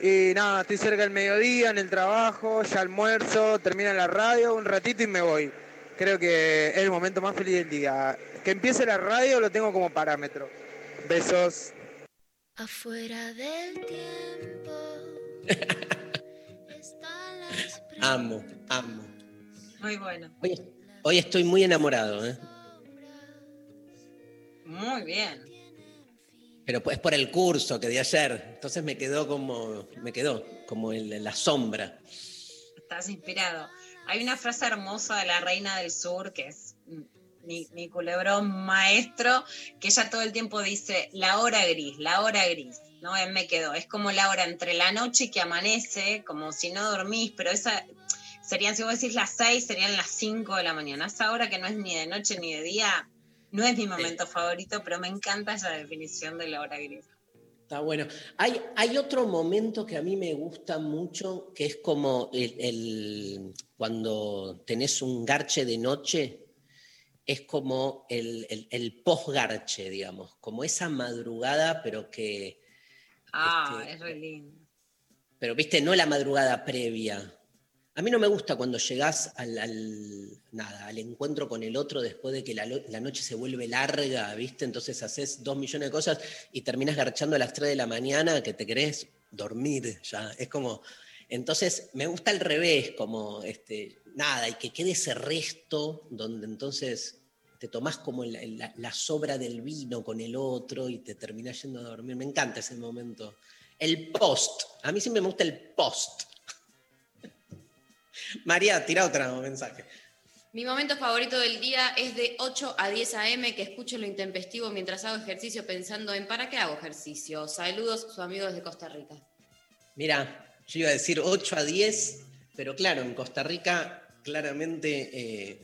y nada, estoy cerca del mediodía en el trabajo, ya almuerzo, termina la radio, un ratito y me voy. Creo que es el momento más feliz del día. Que empiece la radio lo tengo como parámetro. Besos. Afuera del tiempo Amo, amo. Muy bueno. Hoy, hoy estoy muy enamorado, ¿eh? Muy bien. Pero es por el curso que de ayer. Entonces me quedó como, me quedó como en la sombra. Estás inspirado. Hay una frase hermosa de la Reina del Sur que es mi, mi culebrón maestro, que ella todo el tiempo dice la hora gris, la hora gris. No, Él me quedó. Es como la hora entre la noche y que amanece, como si no dormís, pero esa serían, si vos decís las seis, serían las cinco de la mañana. Esa hora que no es ni de noche ni de día, no es mi momento favorito, pero me encanta esa definición de la hora gris. Está bueno. Hay, hay otro momento que a mí me gusta mucho, que es como el, el- cuando tenés un garche de noche, es como el, el, el post-garche, digamos, como esa madrugada, pero que, Ah, Este, es re lindo. pero viste, no la madrugada previa. A mí no me gusta cuando llegás al, al- nada, al encuentro con el otro después de que la, la noche se vuelve larga, ¿viste? Entonces haces dos millones de cosas y terminas garchando a las 3 de la mañana que te querés dormir ya. Es como. Entonces me gusta al revés, como este, nada, y que quede ese resto donde entonces te tomás como la, la- la sobra del vino con el otro y te terminás yendo a dormir. Me encanta ese momento. El post. A mí siempre me gusta el post. María, tira otro mensaje. Mi momento favorito del día es de 8 a 10 a.m. que escucho lo intempestivo mientras hago ejercicio pensando en ¿para qué hago ejercicio? Saludos, su amigo desde Costa Rica. Mira, yo iba a decir 8 a 10, pero claro, en Costa Rica claramente eh,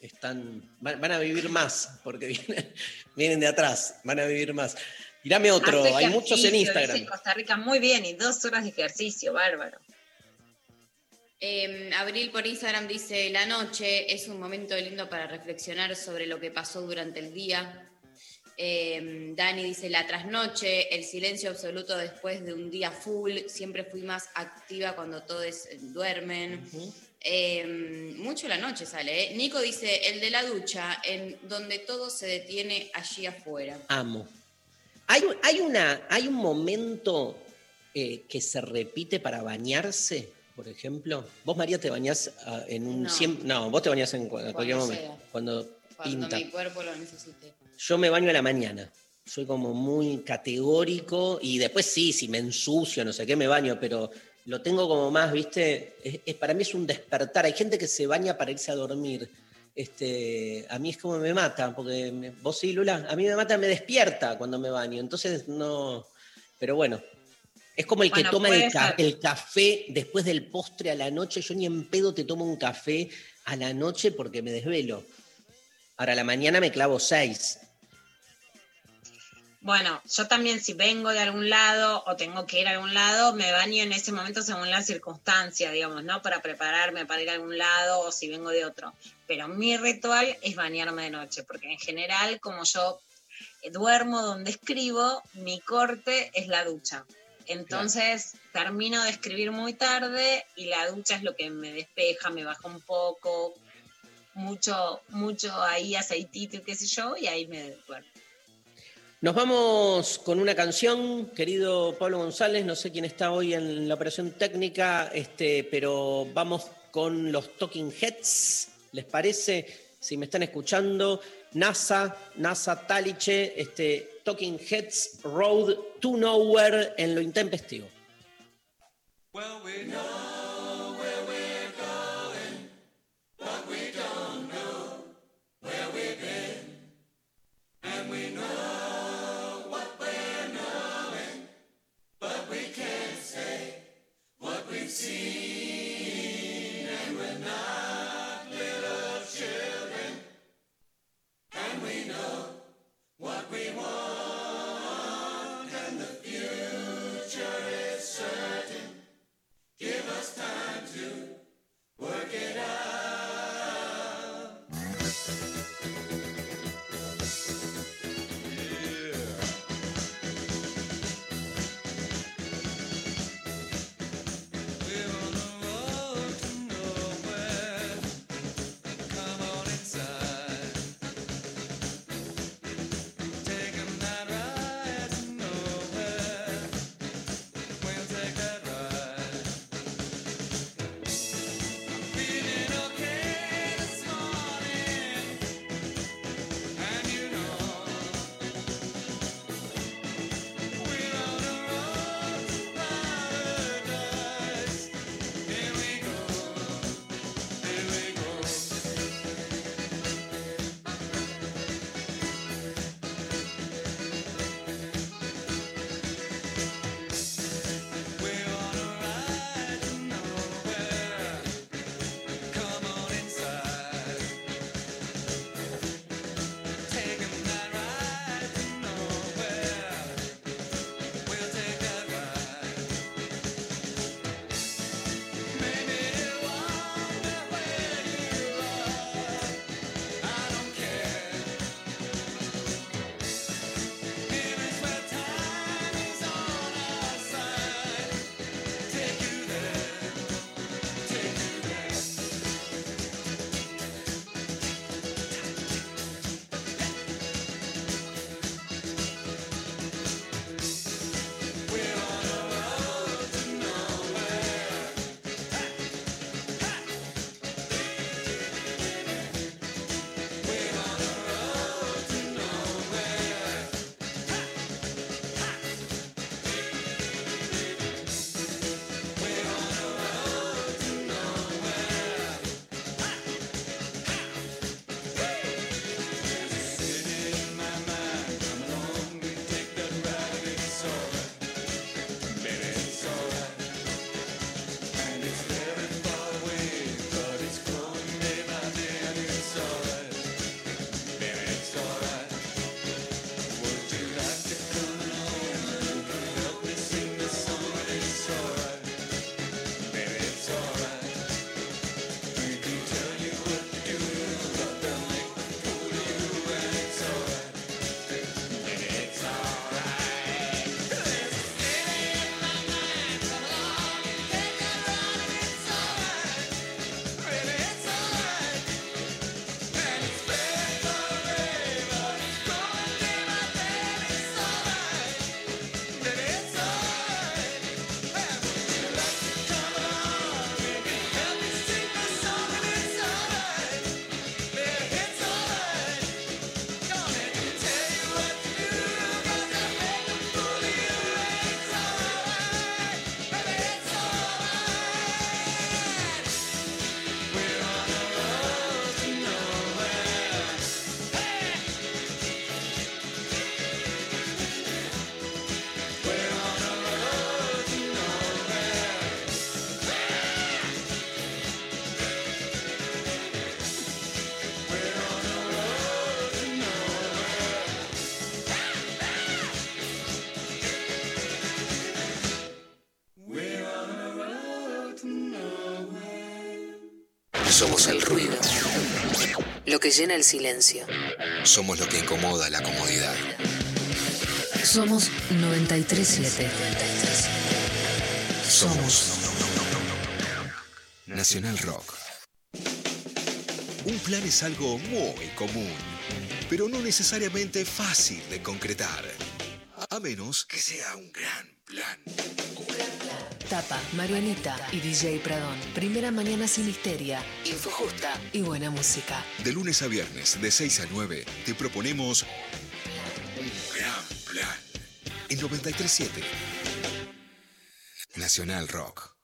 están, van, van a vivir más, porque vienen, vienen de atrás, van a vivir más. Tirame otro, Hace hay muchos en Instagram. dice Costa Rica muy bien y dos horas de ejercicio, bárbaro. Eh, Abril por Instagram dice, la noche es un momento lindo para reflexionar sobre lo que pasó durante el día. Eh, Dani dice, la trasnoche, el silencio absoluto después de un día full, siempre fui más activa cuando todos eh, duermen. Eh, mucho la noche sale. ¿eh? Nico dice, el de la ducha, en donde todo se detiene allí afuera. Amo. Hay, un- hay, una, hay un momento eh, que se repite para bañarse, por ejemplo. Vos, María, te bañás ah, en un... No. no, vos te bañás en cu- cualquier momento. sea. Cuando Cuando pinta. mi cuerpo lo necesite. Yo me baño a la mañana. Soy como muy categórico y después sí, si me ensucio, no sé qué, me baño, pero lo tengo como más, ¿viste? Es, es- para mí es un despertar. Hay gente que se baña para irse a dormir. Este, a mí es como me mata, porque me- vos sí, Lula, a mí me mata, me despierta cuando me baño. Entonces no. Pero bueno, es como el que Bueno, toma el, ca- el café después del postre a la noche. Yo ni en pedo te tomo un café a la noche porque me desvelo. Ahora a la mañana me clavo seis. Bueno, yo también si vengo de algún lado o tengo que ir a algún lado, me baño en ese momento según la circunstancia, digamos, ¿no? Para prepararme para ir a algún lado o si vengo de otro. Pero mi ritual es bañarme de noche, porque en general, como yo eh, duermo donde escribo, mi corte es la ducha. Entonces termino de escribir muy tarde y la ducha es lo que me despeja, me baja un poco, mucho, mucho ahí aceitito y qué sé yo, y ahí me duermo. Nos vamos con una canción, querido Pablo González, no sé quién está hoy en la operación técnica, este, pero vamos con los Talking Heads, ¿les parece? Si me están escuchando, NASA, NASA Taliche, este, Talking Heads Road to Nowhere en lo intempestivo. Somos el ruido. Lo que llena el silencio. Somos lo que incomoda la comodidad. Somos 937. Somos Nacional Rock. Un plan es algo muy común, pero no necesariamente fácil de concretar. A menos que sea un gran. Tapa, Marianita y DJ Pradón. Primera mañana sin histeria, info justa y buena música. De lunes a viernes, de 6 a 9, te proponemos un gran plan. En 937 Nacional Rock.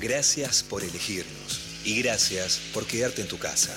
Gracias por elegirnos y gracias por quedarte en tu casa.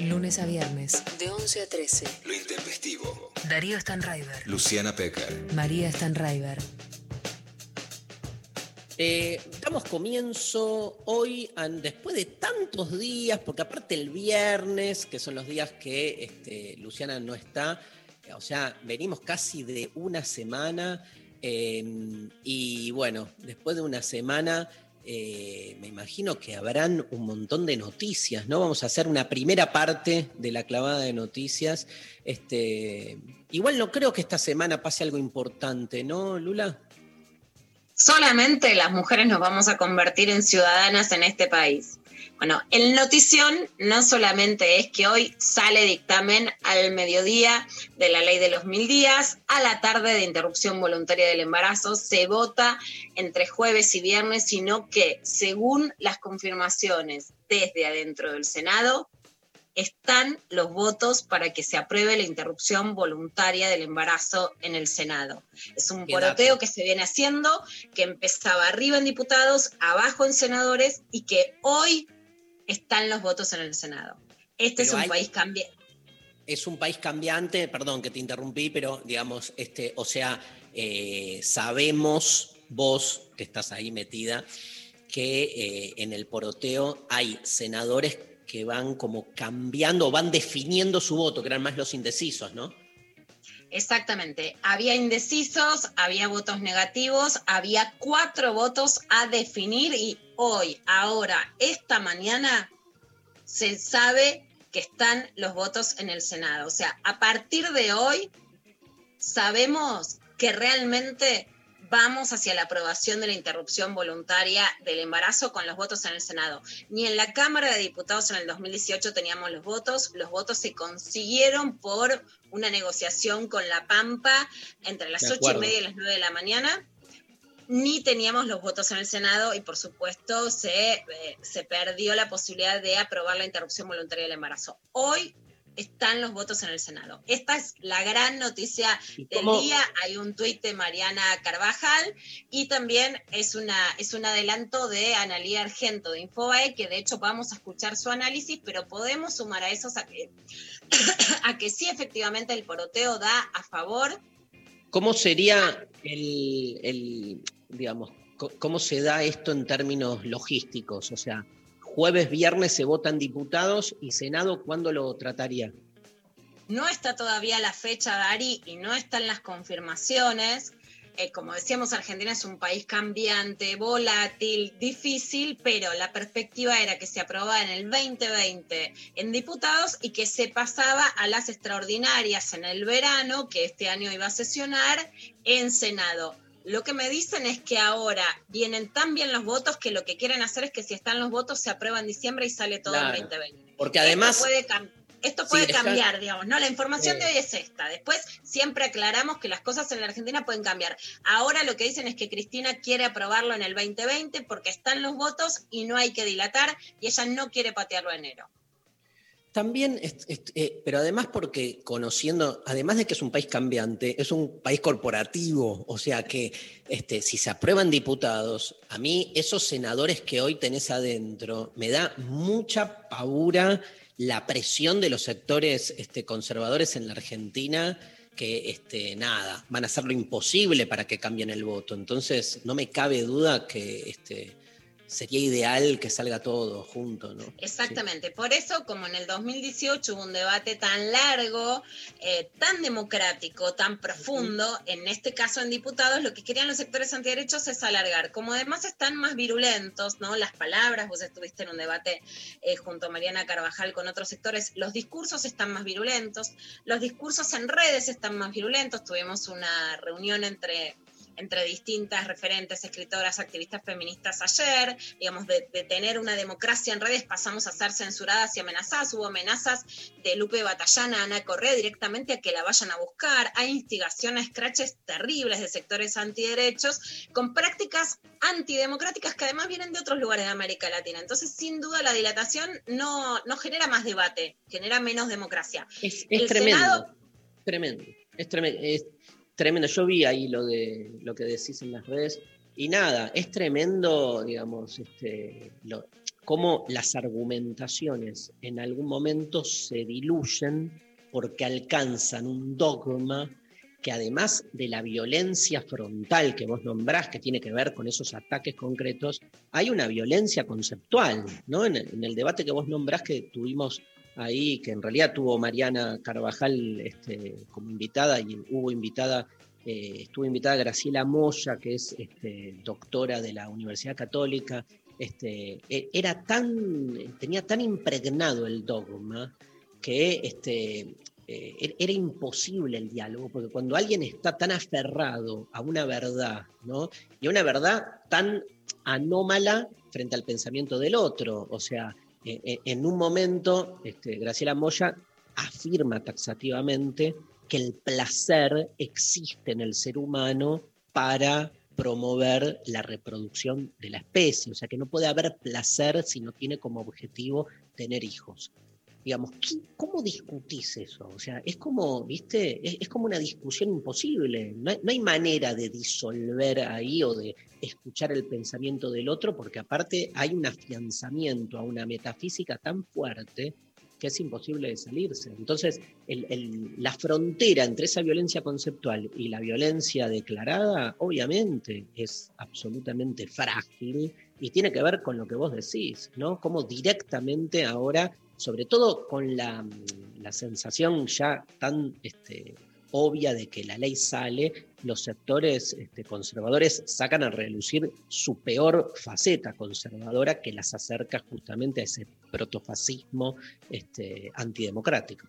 Lunes a viernes, de 11 a 13. Lo intempestivo. Darío Stanraiver. Luciana Pecker. María Stanraiver. Eh, damos comienzo hoy, después de tantos días, porque aparte el viernes, que son los días que este, Luciana no está, o sea, venimos casi de una semana, eh, y bueno, después de una semana, eh, me imagino que habrán un montón de noticias, ¿no? Vamos a hacer una primera parte de la clavada de noticias. Este, igual no creo que esta semana pase algo importante, ¿no, Lula? solamente las mujeres nos vamos a convertir en ciudadanas en este país. Bueno, el notición no solamente es que hoy sale dictamen al mediodía de la ley de los mil días, a la tarde de interrupción voluntaria del embarazo, se vota entre jueves y viernes, sino que según las confirmaciones desde adentro del Senado, están los votos para que se apruebe la interrupción voluntaria del embarazo en el Senado. Es un poroteo que se viene haciendo, que empezaba arriba en diputados, abajo en senadores y que hoy están los votos en el Senado. Este es un hay- país cambiante. es un país cambiante, perdón que te interrumpí, pero digamos, este, o sea, eh, sabemos, vos que estás ahí metida, que eh, en el poroteo hay senadores que van como cambiando, van definiendo su voto, que eran más los indecisos, ¿no? Exactamente. Había indecisos, había votos negativos, había cuatro votos a definir y hoy, ahora, esta mañana, se sabe que están los votos en el Senado. O sea, a partir de hoy, sabemos que realmente vamos hacia la aprobación de la interrupción voluntaria del embarazo con los votos en el Senado. Ni en la Cámara de Diputados en el 2018 teníamos los votos, los votos se consiguieron por una negociación con La Pampa entre las ocho y media y las nueve de la mañana. Ni teníamos los votos en el Senado y por supuesto se, eh, se perdió la posibilidad de aprobar la interrupción voluntaria del embarazo. Hoy están los votos en el Senado. Esta es la gran noticia del día. Hay un tuit de Mariana Carvajal y también es, una, es un adelanto de Analía Argento de Infobae, que de hecho vamos a escuchar su análisis, pero podemos sumar a esos a que, a que sí efectivamente el poroteo da a favor ¿Cómo sería el, el, digamos, cómo se da esto en términos logísticos? O sea, jueves, viernes se votan diputados y Senado, ¿cuándo lo trataría? No está todavía la fecha, Dari, y no están las confirmaciones. Eh, como decíamos, Argentina es un país cambiante, volátil, difícil, pero la perspectiva era que se aprobaba en el 2020 en diputados y que se pasaba a las extraordinarias en el verano, que este año iba a sesionar, en Senado. Lo que me dicen es que ahora vienen tan bien los votos que lo que quieren hacer es que si están los votos se aprueba en diciembre y sale todo Claro. en 2020. Porque además, Esto puede, cam- esto Sí, puede deja- cambiar, digamos, ¿no? La información Eh. de hoy es esta. Después siempre aclaramos que las cosas en la Argentina pueden cambiar. Ahora lo que dicen es que Cristina quiere aprobarlo en el 2020 porque están los votos y no hay que dilatar y ella no quiere patearlo a enero. También, eh, pero además porque conociendo, además de que es un país cambiante, es un país corporativo, o sea que este, si se aprueban diputados, a mí esos senadores que hoy tenés adentro, me da mucha paura la presión de los sectores este, conservadores en la Argentina que este, nada, van a hacer lo imposible para que cambien el voto. Entonces, no me cabe duda que este, sería ideal que salga todo junto, ¿no? Exactamente, por eso como en el 2018 hubo un debate tan largo, eh, tan democrático, tan profundo, en este caso en diputados, lo que querían los sectores antiderechos es alargar. Como además están más virulentos, ¿no? Las palabras, vos estuviste en un debate eh, junto a Mariana Carvajal con otros sectores, los discursos están más virulentos, los discursos en redes están más virulentos, tuvimos una reunión entre entre distintas referentes, escritoras, activistas feministas ayer, digamos, de, de, tener una democracia en redes pasamos a ser censuradas y amenazadas. Hubo amenazas de Lupe Batallana Ana Correa directamente a que la vayan a buscar. Hay instigaciones, craches terribles de sectores antiderechos con prácticas antidemocráticas que además vienen de otros lugares de América Latina. Entonces, sin duda, la dilatación no, no genera más debate, genera menos democracia. Es, es tremendo, Senado... tremendo, es tremendo. Es tremendo. Yo vi ahí lo de lo que decís en las redes y nada, es tremendo, digamos, este, cómo las argumentaciones en algún momento se diluyen porque alcanzan un dogma que además de la violencia frontal que vos nombrás, que tiene que ver con esos ataques concretos, hay una violencia conceptual, ¿no? En el, en el debate que vos nombrás que tuvimos ahí, que en realidad tuvo Mariana Carvajal este, como invitada y hubo invitada, eh, estuvo invitada Graciela Moya, que es este, doctora de la Universidad Católica. Este, era tan, tenía tan impregnado el dogma que eh, era imposible el diálogo, porque cuando alguien está tan aferrado a una verdad, ¿no? y a una verdad tan anómala frente al pensamiento del otro, o sea, en un momento, este, Graciela Moya afirma taxativamente que el placer existe en el ser humano para promover la reproducción de la especie, o sea que no puede haber placer si no tiene como objetivo tener hijos. Digamos, ¿cómo discutís eso? O sea, es como, viste, es, como una discusión imposible. No hay, no hay, manera de disolver ahí o de escuchar el pensamiento del otro, porque aparte hay un afianzamiento a una metafísica tan fuerte que es imposible de salirse. Entonces, la frontera entre esa violencia conceptual y la violencia declarada, obviamente, es absolutamente frágil y tiene que ver con lo que vos decís, ¿no? Como directamente ahora sobre todo con la, la sensación ya tan este, obvia de que la ley sale, los sectores este, conservadores sacan a relucir su peor faceta conservadora que las acerca justamente a ese protofascismo este, antidemocrático.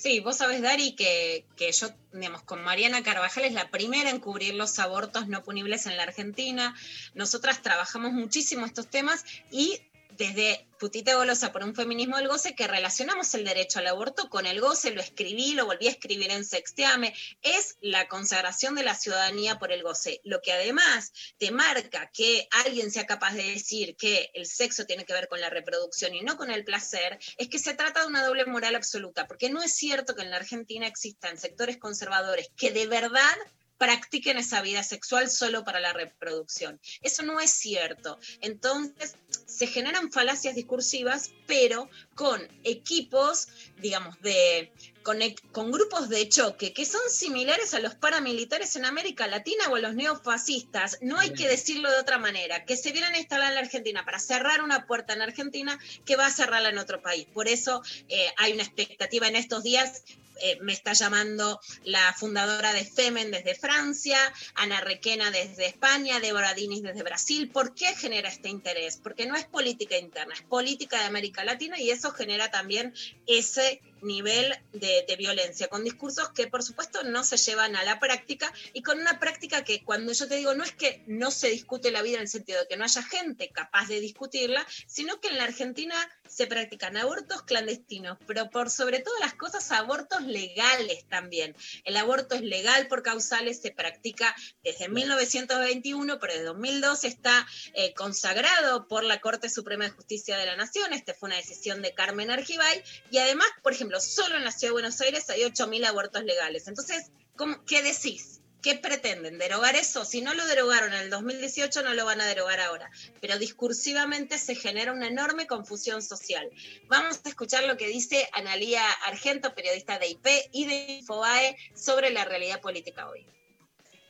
Sí, vos sabés, Dari, que, que, yo, digamos, con Mariana Carvajal es la primera en cubrir los abortos no punibles en la Argentina. Nosotras trabajamos muchísimo estos temas y desde Putita Golosa por un feminismo del goce que relacionamos el derecho al aborto con el goce, lo escribí, lo volví a escribir en Sexteame, es la consagración de la ciudadanía por el goce, lo que además te marca que alguien sea capaz de decir que el sexo tiene que ver con la reproducción y no con el placer, es que se trata de una doble moral absoluta, porque no es cierto que en la Argentina existan sectores conservadores que de verdad practiquen esa vida sexual solo para la reproducción. Eso no es cierto. Entonces, se generan falacias discursivas, pero con equipos, digamos, de, con, con, grupos de choque que son similares a los paramilitares en América Latina o a los neofascistas. No hay que decirlo de otra manera, que se vienen a instalar en la Argentina para cerrar una puerta en Argentina que va a cerrarla en otro país. Por eso eh, hay una expectativa en estos días eh, me está llamando la fundadora de Femen desde Francia, Ana Requena desde España, Débora Dinis desde Brasil. ¿Por qué genera este interés? Porque no es política interna, es política de América Latina y eso genera también ese nivel de, de, violencia, con discursos que por supuesto no se llevan a la práctica y con una práctica que cuando yo te digo no es que no se discute la vida en el sentido de que no haya gente capaz de discutirla, sino que en la Argentina se practican abortos clandestinos, pero por sobre todas las cosas abortos legales también. El aborto es legal por causales, se practica desde 1921, pero desde 2002 está eh, consagrado por la Corte Suprema de Justicia de la Nación. Esta fue una decisión de Carmen Argibay. Y además, por ejemplo, solo en la Ciudad de Buenos Aires hay 8.000 abortos legales. Entonces, ¿cómo, ¿qué decís? ¿Qué pretenden? ¿Derogar eso? Si no lo derogaron en el 2018, no lo van a derogar ahora. Pero discursivamente se genera una enorme confusión social. Vamos a escuchar lo que dice Analía Argento, periodista de IP y de Infobae, sobre la realidad política hoy.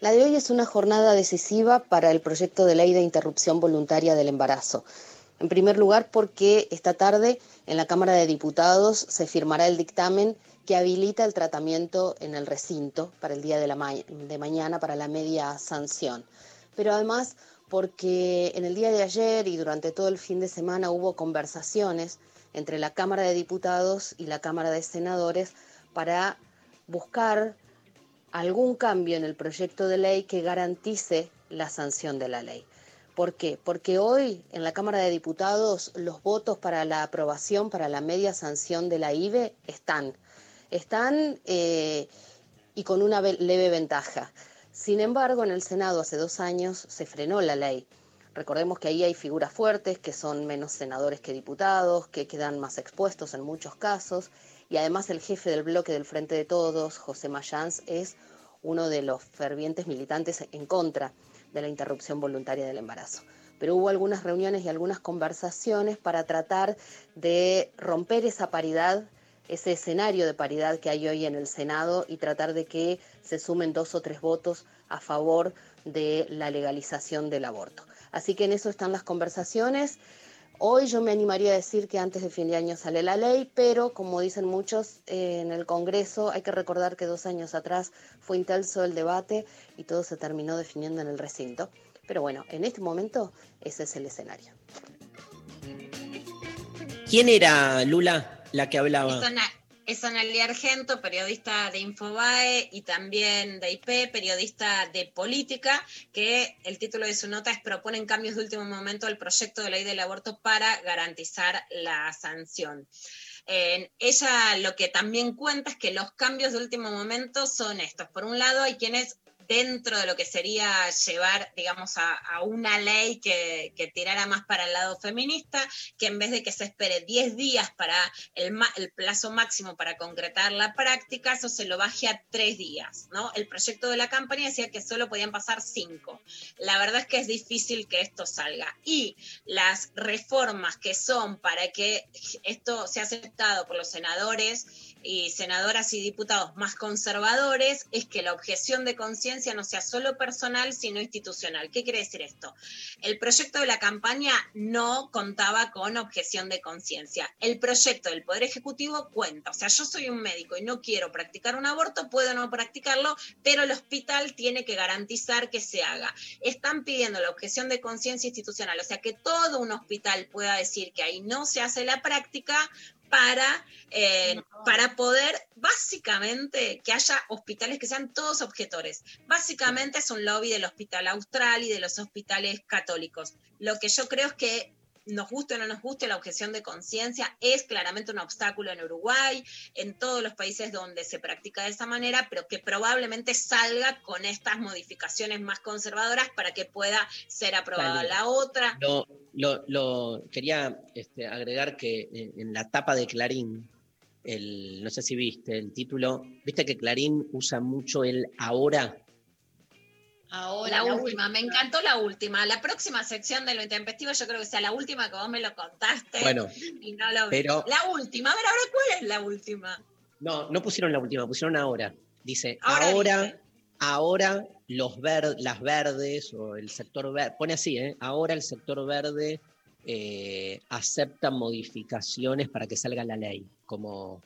La de hoy es una jornada decisiva para el proyecto de ley de interrupción voluntaria del embarazo. En primer lugar, porque esta tarde en la Cámara de Diputados se firmará el dictamen que habilita el tratamiento en el recinto para el día de, la de mañana, para la media sanción. Pero además porque en el día de ayer y durante todo el fin de semana hubo conversaciones entre la Cámara de Diputados y la Cámara de Senadores para buscar algún cambio en el proyecto de ley que garantice la sanción de la ley. ¿Por qué? Porque hoy en la Cámara de Diputados los votos para la aprobación, para la media sanción de la IBE están están eh, y con una leve ventaja. Sin embargo, en el Senado hace dos años se frenó la ley. Recordemos que ahí hay figuras fuertes que son menos senadores que diputados, que quedan más expuestos en muchos casos, y además el jefe del bloque del Frente de Todos, José Mayans, es uno de los fervientes militantes en contra de la interrupción voluntaria del embarazo. Pero hubo algunas reuniones y algunas conversaciones para tratar de romper esa paridad ese escenario de paridad que hay hoy en el Senado y tratar de que se sumen dos o tres votos a favor de la legalización del aborto. Así que en eso están las conversaciones. Hoy yo me animaría a decir que antes de fin de año sale la ley, pero como dicen muchos eh, en el Congreso, hay que recordar que dos años atrás fue intenso el debate y todo se terminó definiendo en el recinto. Pero bueno, en este momento ese es el escenario. ¿Quién era Lula? la que hablaba. Es, Analia Argento, periodista de Infobae y también de IP, periodista de política, que el título de su nota es Proponen cambios de último momento al proyecto de ley del aborto para garantizar la sanción. ella lo que también cuenta es que los cambios de último momento son estos. Por un lado, hay quienes dentro de lo que sería llevar, digamos, a, una ley que, tirara más para el lado feminista, que en vez de que se espere 10 días para el, el, plazo máximo para concretar la práctica, eso se lo baje a 3 días, ¿no? El proyecto de la campaña decía que solo podían pasar 5. La verdad es que es difícil que esto salga. Y las reformas que son para que esto sea aceptado por los senadores y senadoras y diputados más conservadores es que la objeción de conciencia no sea solo personal, sino institucional. ¿Qué quiere decir esto? El proyecto de la campaña no contaba con objeción de conciencia. El proyecto del Poder Ejecutivo cuenta. O sea, yo soy un médico y no quiero practicar un aborto, puedo no practicarlo, pero el hospital tiene que garantizar que se haga. Están pidiendo la objeción de conciencia institucional, o sea, que todo un hospital pueda decir que ahí no se hace la práctica, para, eh, para poder básicamente que haya hospitales que sean todos objetores. Básicamente es un lobby del Hospital Austral y de los hospitales católicos. Lo que yo creo es que nos guste o no nos guste, la objeción de conciencia es claramente un obstáculo en Uruguay, en todos los países donde se practica de esa manera, pero que probablemente salga con estas modificaciones más conservadoras para que pueda ser aprobada la otra. Lo, lo, quería este, agregar que en, la tapa de Clarín, el, no sé si viste el título, viste que Clarín usa mucho el ahora Ahora, la, última. me encantó la última. La próxima sección de lo intempestivo yo creo que sea la última que vos me lo contaste. Bueno, y no lo pero... La última, a ver, ahora cuál es la última. No, no pusieron la última, pusieron ahora. Dice, ahora, ahora, los ver, las verdes o el sector verde, pone así, ¿eh? ahora el sector verde eh, acepta modificaciones para que salga la ley, como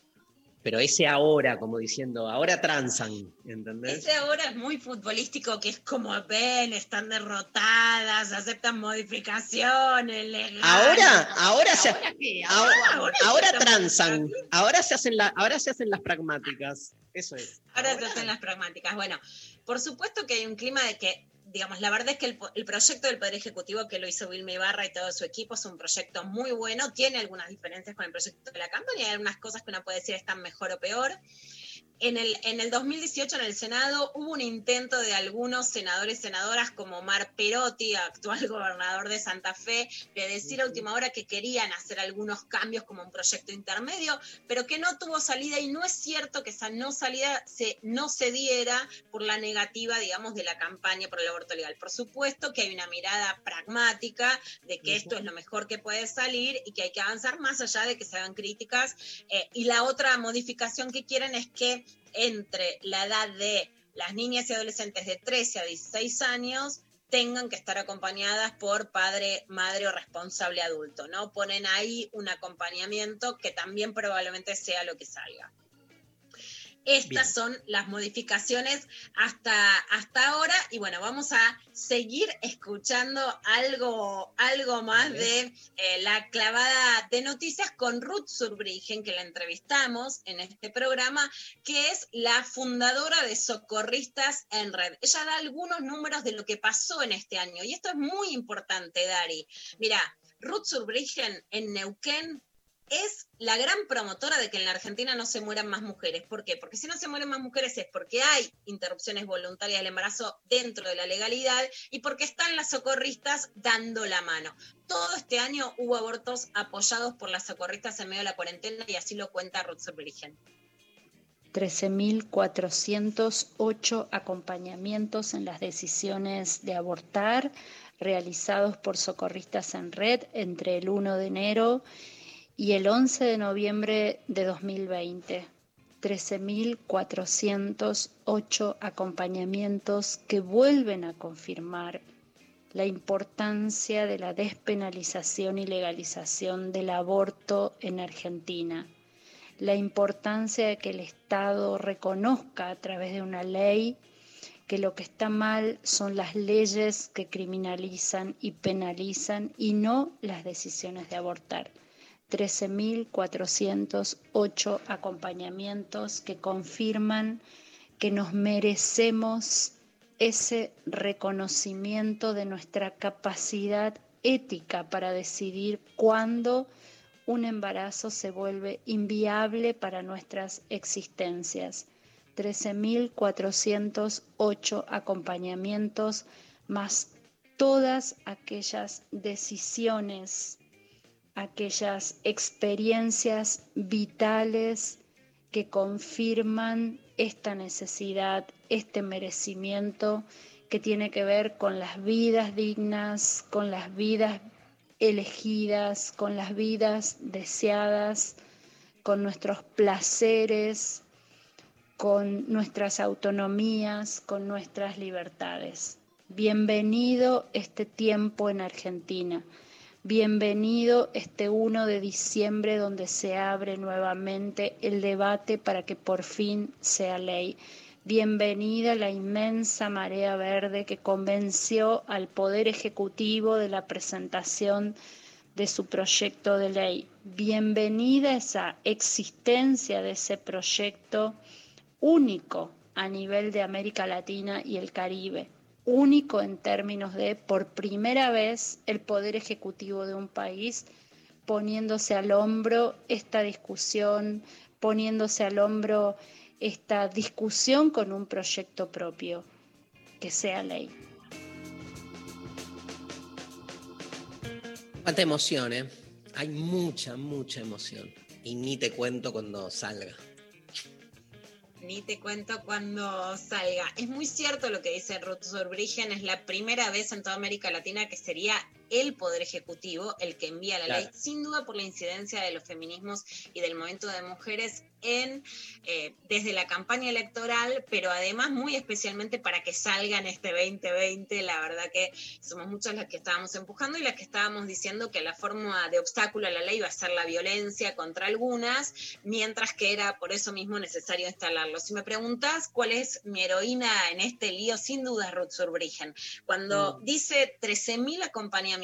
pero ese ahora, como diciendo, ahora transan, ¿entendés? Ese ahora es muy futbolístico, que es como ven, están derrotadas, aceptan modificaciones, Ahora, ahora se, qué? ahora, Ahora transan, ahora se hacen la, ahora se hacen las pragmáticas. Eso es. Ahora se hacen las pragmáticas. Bueno, por supuesto que hay un clima de que, digamos, la verdad es que el, el proyecto del Poder Ejecutivo que lo hizo Vilma Ibarra y todo su equipo es un proyecto muy bueno, tiene algunas diferencias con el proyecto de la campaña, hay algunas cosas que uno puede decir están mejor o peor. En el, en el 2018 en el Senado hubo un intento de algunos senadores y senadoras como Omar Perotti, actual gobernador de Santa Fe, de decir a última hora que querían hacer algunos cambios como un proyecto intermedio, pero que no tuvo salida y no es cierto que esa no salida se, no se diera por la negativa, digamos, de la campaña por el aborto legal. Por supuesto que hay una mirada pragmática de que esto es lo mejor que puede salir y que hay que avanzar más allá de que se hagan críticas. Eh, y la otra modificación que quieren es que entre la edad de las niñas y adolescentes de 13 a 16 años tengan que estar acompañadas por padre, madre o responsable adulto, ¿no? Ponen ahí un acompañamiento que también probablemente sea lo que salga. Estas Bien. son las modificaciones hasta, hasta ahora y bueno, vamos a seguir escuchando algo, algo más de eh, la clavada de noticias con Ruth Surbrigen, que la entrevistamos en este programa, que es la fundadora de Socorristas en Red. Ella da algunos números de lo que pasó en este año y esto es muy importante, Dari. Mira, Ruth Surbrigen en Neuquén es la gran promotora de que en la Argentina no se mueran más mujeres. ¿Por qué? Porque si no se mueren más mujeres es porque hay interrupciones voluntarias del embarazo dentro de la legalidad y porque están las socorristas dando la mano. Todo este año hubo abortos apoyados por las socorristas en medio de la cuarentena y así lo cuenta Ruth Surbrigen. 13.408 acompañamientos en las decisiones de abortar realizados por socorristas en red entre el 1 de enero el 11 de noviembre de 2020. 13.408 acompañamientos que vuelven a confirmar la importancia de la despenalización y legalización del aborto en Argentina, la importancia de que el Estado reconozca a través de una ley que lo que está mal son las leyes que criminalizan y penalizan y no las decisiones de abortar. 13.408 acompañamientos que confirman que nos merecemos ese reconocimiento de nuestra capacidad ética para decidir cuándo un embarazo se vuelve inviable para nuestras existencias. 13.408 acompañamientos más todas aquellas decisiones aquellas experiencias vitales que confirman esta necesidad, este merecimiento que tiene que ver con las vidas dignas, con las vidas elegidas, con las vidas deseadas, con nuestros placeres, con nuestras autonomías, con nuestras libertades. Bienvenido este tiempo en Argentina. Bienvenido este 1 de diciembre donde se abre nuevamente el debate para que por fin sea ley. Bienvenida la inmensa marea verde que convenció al Poder Ejecutivo de la presentación de su proyecto de ley. Bienvenida esa existencia de ese proyecto único a nivel de América Latina y el Caribe único en términos de, por primera vez, el poder ejecutivo de un país poniéndose al hombro esta discusión, poniéndose al hombro esta discusión con un proyecto propio, que sea ley. Cuánta emoción, ¿eh? Hay mucha, mucha emoción. Y ni te cuento cuando salga. Ni te cuento cuando salga. Es muy cierto lo que dice Ruth Surbrigen, es la primera vez en toda América Latina que sería el Poder Ejecutivo el que envía la Claro. ley, sin duda por la incidencia de los feminismos y del movimiento de mujeres en, eh, desde la campaña electoral, pero además muy especialmente para que salga en este 2020. La verdad que somos muchas las que estábamos empujando y las que estábamos diciendo que la forma de obstáculo a la ley va a ser la violencia contra algunas, mientras que era por eso mismo necesario instalarlo. Si me preguntas cuál es mi heroína en este lío, sin duda es Ruth Surbrigen. Cuando Mm. dice 13.000 acompañamientos,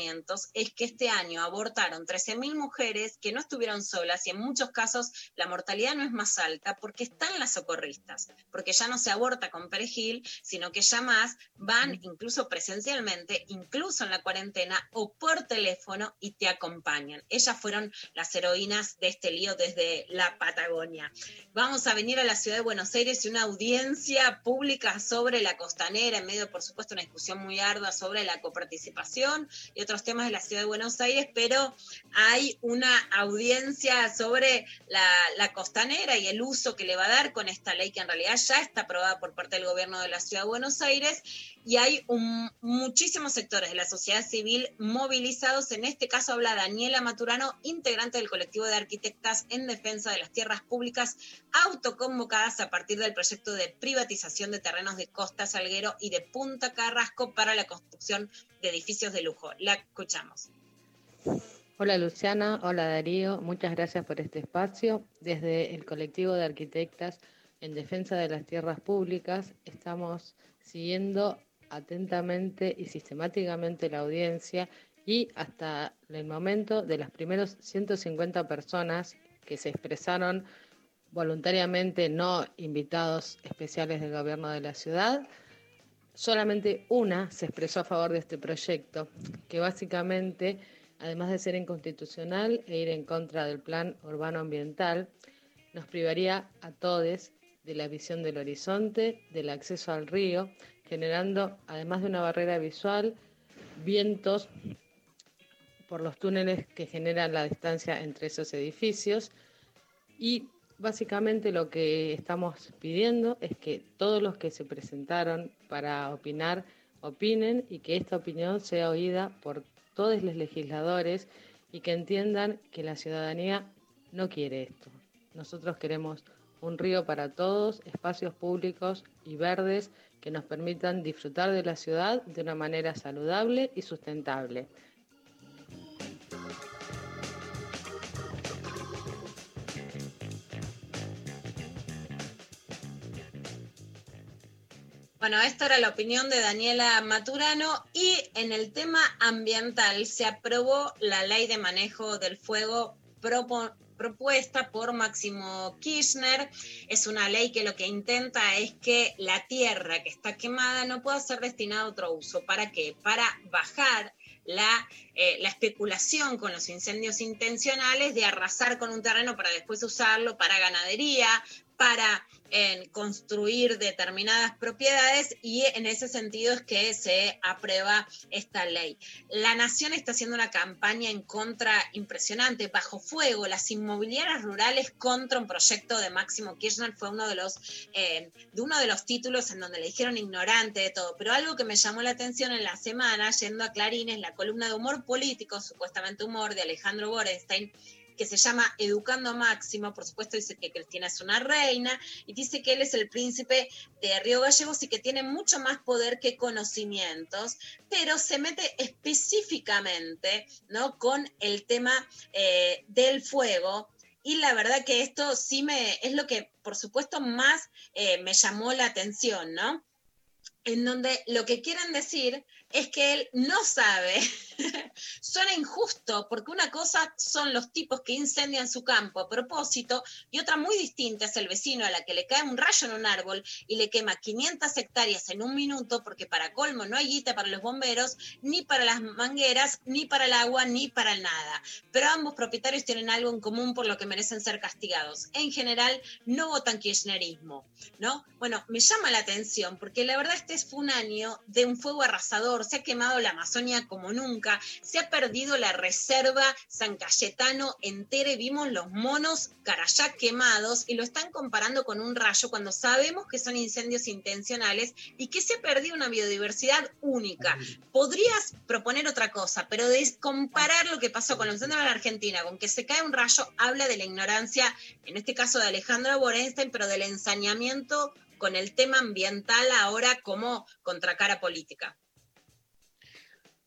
es que este año abortaron 13.000 mujeres que no estuvieron solas y en muchos casos la mortalidad no es más alta porque están las socorristas, porque ya no se aborta con perejil, sino que ya más van incluso presencialmente, incluso en la cuarentena o por teléfono y te acompañan. Ellas fueron las heroínas de este lío desde la Patagonia. Vamos a venir a la ciudad de Buenos Aires y una audiencia pública sobre la costanera, en medio, por supuesto, una discusión muy ardua sobre la coparticipación y otros temas de la ciudad de Buenos Aires, pero hay una audiencia sobre la, la costanera y el uso que le va a dar con esta ley que en realidad ya está aprobada por parte del gobierno de la ciudad de Buenos Aires y hay muchísimos sectores de la sociedad civil movilizados. En este caso habla Daniela Maturano, integrante del colectivo de arquitectas en defensa de las tierras públicas, autoconvocadas a partir del proyecto de privatización de terrenos de Costa Salguero y de Punta Carrasco para la construcción de edificios de lujo. La escuchamos. Hola Luciana, hola Darío, muchas gracias por este espacio. Desde el colectivo de arquitectas en defensa de las tierras públicas estamos siguiendo atentamente y sistemáticamente la audiencia y hasta el momento de las primeros 150 personas que se expresaron voluntariamente, no invitados especiales del gobierno de la ciudad, solamente una se expresó a favor de este proyecto, que básicamente, además de ser inconstitucional e ir en contra del plan urbano ambiental, nos privaría a todos de la visión del horizonte, del acceso al río, generando, además de una barrera visual, vientos por los túneles que generan la distancia entre esos edificios y básicamente lo que estamos pidiendo es que todos los que se presentaron para opinar opinen y que esta opinión sea oída por todos los legisladores y que entiendan que la ciudadanía no quiere esto. Nosotros queremos un río para todos, espacios públicos y verdes que nos permitan disfrutar de la ciudad de una manera saludable y sustentable. Bueno, esta era la opinión de Daniela Maturano y en el tema ambiental se aprobó la ley de manejo del fuego propo- propuesta por Máximo Kirchner. Es una ley que lo que intenta es que la tierra que está quemada no pueda ser destinada a otro uso. ¿Para qué? Para bajar la, eh, la especulación con los incendios intencionales de arrasar con un terreno para después usarlo para ganadería, para eh, construir determinadas propiedades y en ese sentido es que se aprueba esta ley. La Nación está haciendo una campaña en contra impresionante, bajo fuego, las inmobiliarias rurales contra un proyecto de Máximo Kirchner fue uno de los, eh, de uno de los títulos en donde le dijeron ignorante de todo, pero algo que me llamó la atención en la semana, yendo a Clarín, es la columna de humor político, supuestamente humor, de Alejandro Borenstein, que se llama Educando Máximo, por supuesto dice que Cristina es una reina, y dice que él es el príncipe de Río Gallegos y que tiene mucho más poder que conocimientos, pero se mete específicamente ¿no? con el tema eh, del fuego. Y la verdad que esto sí me es lo que, por supuesto, más eh, me llamó la atención, ¿no? En donde lo que quieren decir es que él no sabe, suena injusto, porque una cosa son los tipos que incendian su campo a propósito y otra muy distinta es el vecino a la que le cae un rayo en un árbol y le quema 500 hectáreas en un minuto porque para colmo no hay guita para los bomberos, ni para las mangueras, ni para el agua, ni para nada. Pero ambos propietarios tienen algo en común por lo que merecen ser castigados. En general, no votan kirchnerismo, ¿no? Bueno, me llama la atención porque la verdad este 2023 fue un año de un fuego arrasador, se ha quemado la Amazonia como nunca, se ha perdido la reserva San Cayetano entera y vimos los monos carayá quemados y lo están comparando con un rayo cuando sabemos que son incendios intencionales y que se ha perdido una biodiversidad única. Podrías proponer otra cosa, pero de comparar lo que pasó con los incendios en la Argentina con que se cae un rayo habla de la ignorancia, en este caso de Alejandra Borenstein, pero del ensañamiento con el tema ambiental ahora como contracara política.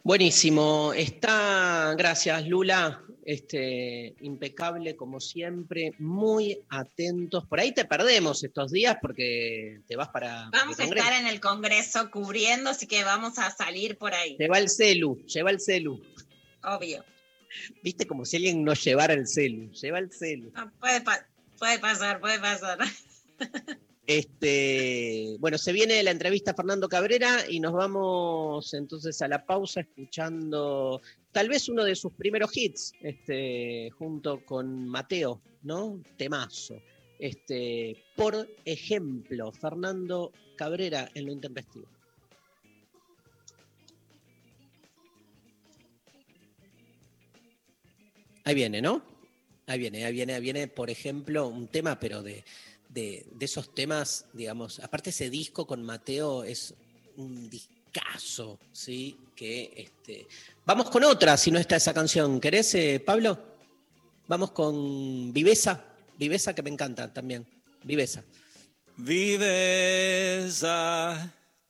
Buenísimo, está, gracias Lula, este, impecable como siempre, muy atentos. Por ahí te perdemos estos días porque te vas para. Vamos a estar en el Congreso cubriendo, así que vamos a salir por ahí. Lleva el celu, lleva el celu. Obvio. Viste como si alguien no llevara el celu, lleva el celu. No, puede, pa- puede pasar, puede pasar. Este, bueno, se viene la entrevista a Fernando Cabrera y nos vamos entonces a la pausa escuchando tal vez uno de sus primeros hits, este, junto con Mateo, ¿no? Temazo. Este, por ejemplo, Fernando Cabrera en lo intempestivo. Ahí viene, ¿no? Ahí viene, ahí viene, ahí viene, por ejemplo, un tema, pero de, de, esos temas, digamos, aparte ese disco con Mateo es un discazo, ¿sí? Que este. Vamos con otra, si no está esa canción. ¿Querés, eh, Pablo? Vamos con Viveza, Viveza que me encanta también. Viveza. Viveza,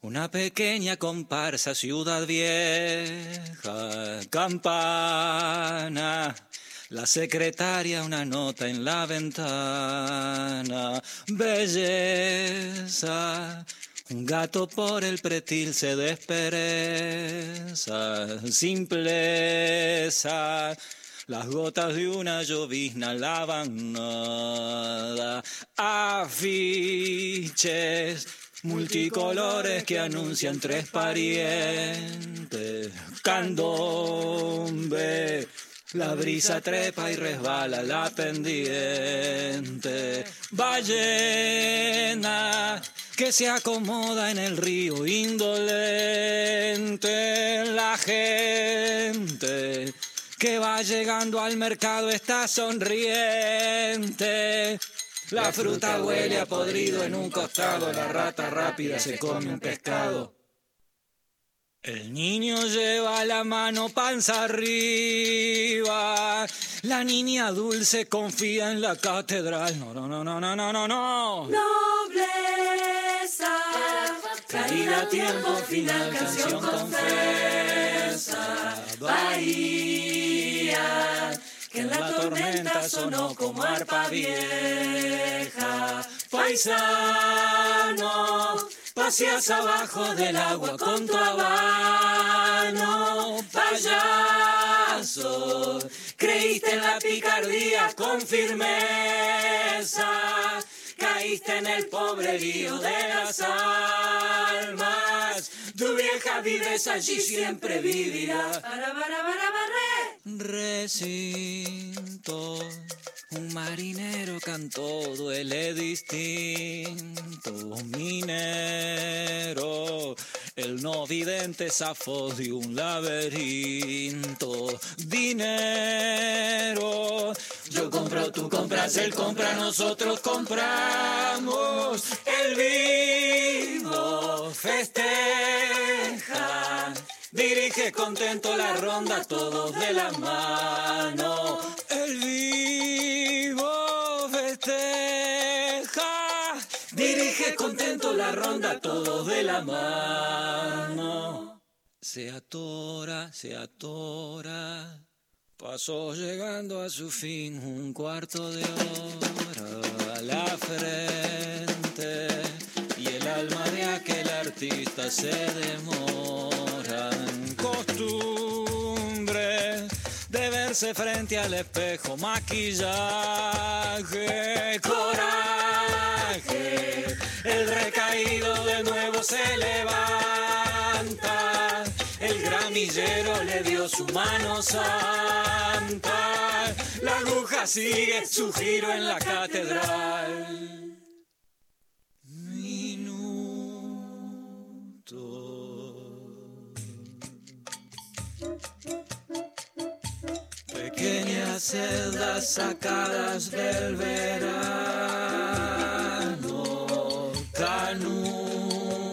una pequeña comparsa, ciudad vieja, campana. La secretaria una nota en la ventana. Belleza. Un gato por el pretil se despereza. Simpleza. Las gotas de una llovizna lavan nada. Afiches. Multicolores que anuncian tres parientes. Candombe. La brisa trepa y resbala la pendiente. Ballena que se acomoda en el río indolente. La gente que va llegando al mercado está sonriente. La fruta huele a podrido en un costado. La rata rápida se come un pescado. El niño lleva la mano panza arriba. La niña dulce confía en la catedral. No, no, no, no, no, no, no, no. Nobleza, Caída tiempo final, canción confesa. Bahía, que en la tormenta sonó como arpa vieja. Paisano, paseas abajo del agua con tu habano. Payaso, creíste en la picardía con firmeza. Caíste en el pobrerío de las almas. Tu vieja vives allí, siempre vivirá. para, para, para, barre. Un marinero cantó, duele distinto, minero, el no vidente zafó de un laberinto, dinero, yo compro, tú compras, él compra, nosotros compramos, el vivo festeja. Dirige contento la ronda, todos de la mano. El vivo festeja. Dirige contento la ronda, todos de la mano. Se atora, se atora. Pasó llegando a su fin un cuarto de hora a la frente. Y el alma de aquel artista se demora en costumbre de verse frente al espejo, maquillaje, coraje. El recaído de nuevo se levanta. El gramillero le dio su mano santa. La aguja sigue su giro en la catedral. Las celdas sacadas del verano. Canuto.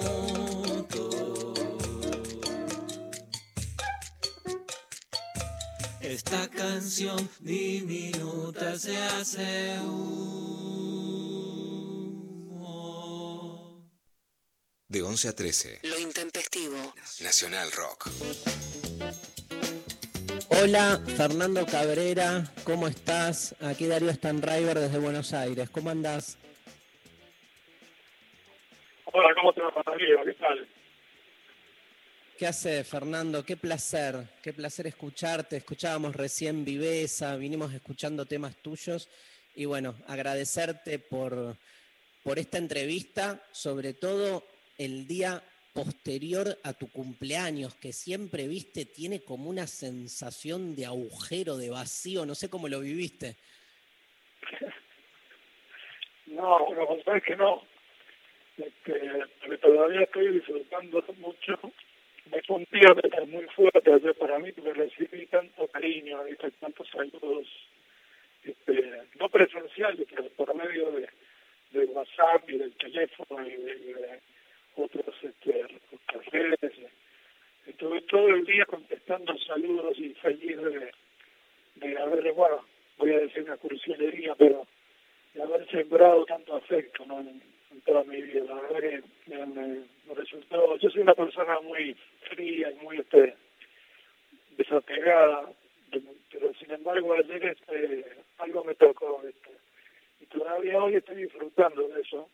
Esta canción diminuta se hace humo. De 11 a 13. Lo intempestivo. Nacional Rock. Hola, Fernando Cabrera, ¿cómo estás? Aquí Darío Stanriver desde Buenos Aires, ¿cómo andás? Hola, ¿cómo te va, Darío? ¿Qué tal? ¿Qué hace Fernando? Qué placer, qué placer escucharte. Escuchábamos recién Viveza, vinimos escuchando temas tuyos y bueno, agradecerte por, por esta entrevista, sobre todo el día posterior a tu cumpleaños, que siempre viste, tiene como una sensación de agujero, de vacío, no sé cómo lo viviste. No, bueno, vos sabés que no. Este, todavía estoy disfrutando mucho. Me fue un día muy fuerte ayer para mí, porque recibí tanto cariño, tantos saludos, este, no presenciales, pero por medio de, de WhatsApp y del teléfono y de otros este, redes. Estuve todo el día contestando saludos y feliz de, de haber, bueno, voy a decir una cursilería, pero de haber sembrado tanto afecto ¿no? en, toda mi vida. La verdad que me- me resultó, yo soy una persona muy fría y muy este, desapegada, pero sin embargo ayer este, algo me tocó este, y todavía hoy estoy disfrutando de eso.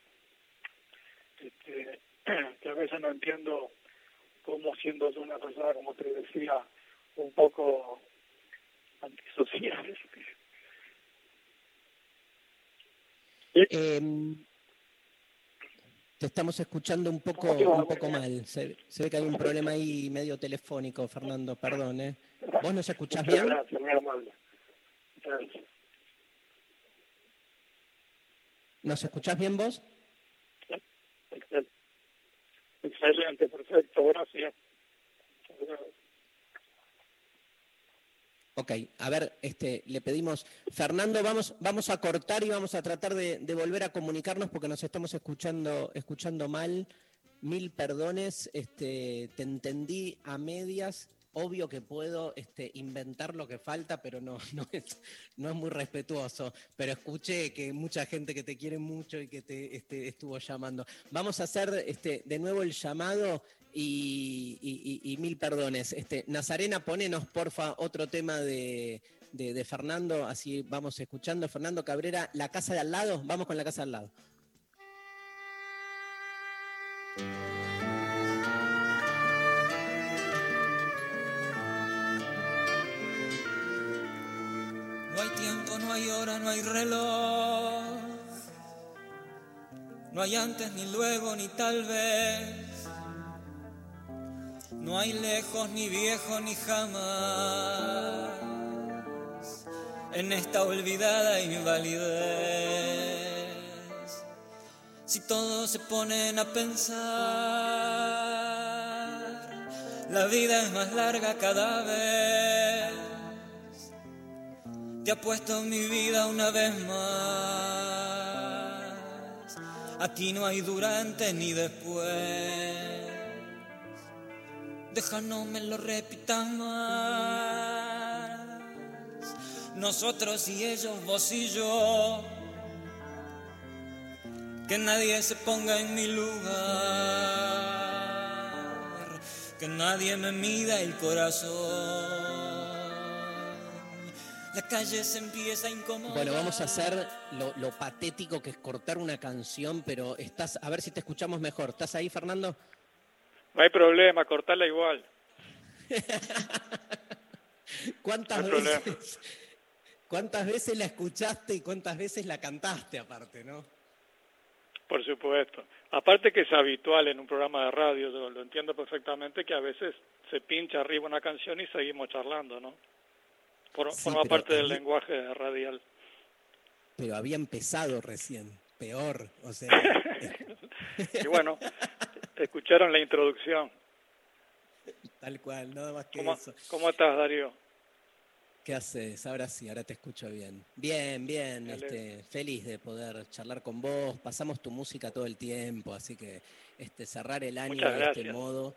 Este, que a veces no entiendo cómo siendo yo una persona, como te decía, un poco antisocial. Em, te estamos escuchando un poco, un poco mal. Se, se ve que hay un problema ahí medio telefónico, Fernando, perdón. ¿eh? ¿Vos nos escuchás Muchas bien? gracias, muy amable. Gracias. ¿Nos escuchás bien vos? Excel- Excelente, perfecto, gracias. Ok, a ver, este, le pedimos, Fernando, vamos, vamos a cortar y vamos a tratar de, de volver a comunicarnos porque nos estamos escuchando, escuchando mal. Mil perdones, este, te entendí a medias. Obvio que puedo este, inventar lo que falta, pero no, no, es, no es muy respetuoso. Pero escuché que mucha gente que te quiere mucho y que te este, estuvo llamando. Vamos a hacer este, de nuevo el llamado y, y- mil perdones. Este, Nazarena, ponenos porfa otro tema de, de- de Fernando, así vamos escuchando. Fernando Cabrera, la casa de al lado, vamos con la casa de al lado. Hay hora, no hay reloj. No hay antes, ni luego, ni tal vez. No hay lejos, ni viejo, ni jamás. En esta olvidada invalidez. Si todos se ponen a pensar, la vida es más larga cada vez. Te apuesto mi vida una vez más. Aquí no hay durante ni después. Deja no me lo repitas más. Nosotros y ellos, vos y yo. Que nadie se ponga en mi lugar. Que nadie me mida el corazón. La calle se empieza a incomodar. Bueno, vamos a hacer lo, lo patético que es cortar una canción, pero estás, a ver si te escuchamos mejor. ¿Estás ahí, Fernando? No hay problema, cortarla igual. ¿Cuántas No hay problema. veces? ¿Cuántas veces la escuchaste y cuántas veces la cantaste aparte, no? Por supuesto. Aparte que es habitual en un programa de radio, yo lo entiendo perfectamente, que a veces se pincha arriba una canción y seguimos charlando, ¿no? Sí, forma parte del lenguaje radial. Pero había empezado recién, peor, o sea. Y bueno, escucharon la introducción. Tal cual, nada más que ¿Cómo, eso. ¿Cómo estás, Darío? ¿Qué haces? Ahora sí, ahora te escucho bien. Bien, bien, este, feliz de poder charlar con vos. Pasamos tu música todo el tiempo, así que este, cerrar el año de este modo.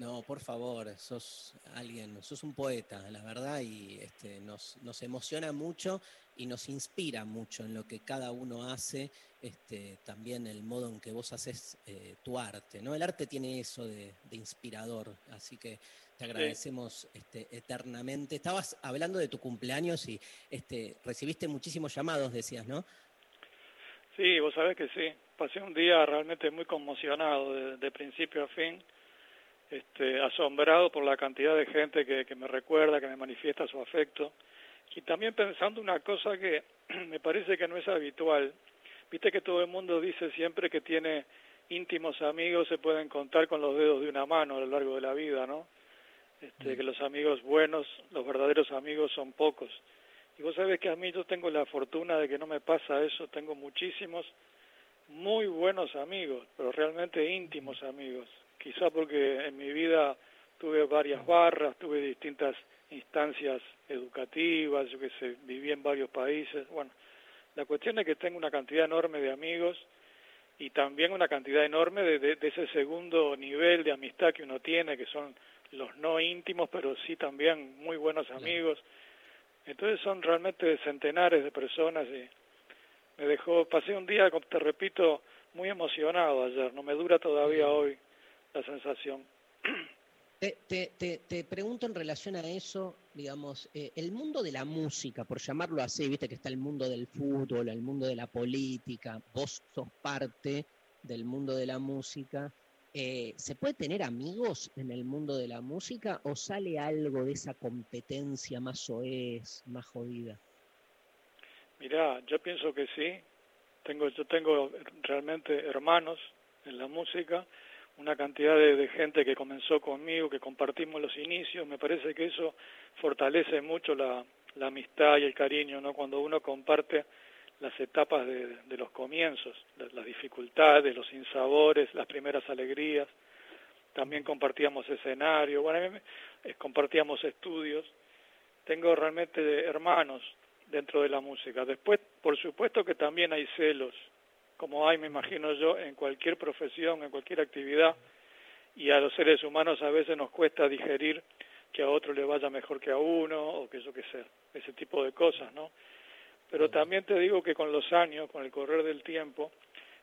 No, por favor, sos alguien, sos un poeta, la verdad, y este, nos, nos emociona mucho y nos inspira mucho en lo que cada uno hace, este, también el modo en que vos haces eh, tu arte, ¿no? El arte tiene eso de, de inspirador, así que te agradecemos este, eternamente. Estabas hablando de tu cumpleaños y este, recibiste muchísimos llamados, decías, ¿no? Sí, vos sabés que sí. Pasé un día realmente muy conmocionado de, de principio a fin, este, asombrado por la cantidad de gente que, que me recuerda, que me manifiesta su afecto. Y también pensando una cosa que me parece que no es habitual. Viste que todo el mundo dice siempre que tiene íntimos amigos, se pueden contar con los dedos de una mano a lo largo de la vida, ¿no? Este, que los amigos buenos, los verdaderos amigos son pocos. Y vos sabés que a mí yo tengo la fortuna de que no me pasa eso, tengo muchísimos muy buenos amigos, pero realmente íntimos amigos. Quizá porque en mi vida tuve varias barras, tuve distintas instancias educativas, yo que sé, viví en varios países. Bueno, la cuestión es que tengo una cantidad enorme de amigos y también una cantidad enorme de, de, de ese segundo nivel de amistad que uno tiene, que son los no íntimos, pero sí también muy buenos amigos. Entonces son realmente centenares de personas y me dejó, pasé un día, te repito, muy emocionado ayer, no me dura todavía hoy la sensación. Te, te, te, te pregunto en relación a eso, digamos, eh, el mundo de la música, por llamarlo así, viste que está el mundo del fútbol, el mundo de la política, vos sos parte del mundo de la música. Eh, ¿Se puede tener amigos en el mundo de la música o sale algo de esa competencia más soez, más jodida? Mirá, yo pienso que sí. Tengo, yo tengo realmente hermanos en la música, una cantidad de, gente que comenzó conmigo, que compartimos los inicios. Me parece que eso fortalece mucho la, la amistad y el cariño, ¿no? Cuando uno comparte las etapas de, los comienzos, las, dificultades, los sinsabores, las primeras alegrías. También compartíamos escenario, bueno, eh, compartíamos estudios. Tengo realmente hermanos dentro de la música. Después, por supuesto que también hay celos, como hay, me imagino yo, en cualquier profesión, en cualquier actividad, y a los seres humanos a veces nos cuesta digerir que a otro le vaya mejor que a uno, o que yo qué sé, ese tipo de cosas, ¿no? Pero también te digo que con los años, con el correr del tiempo,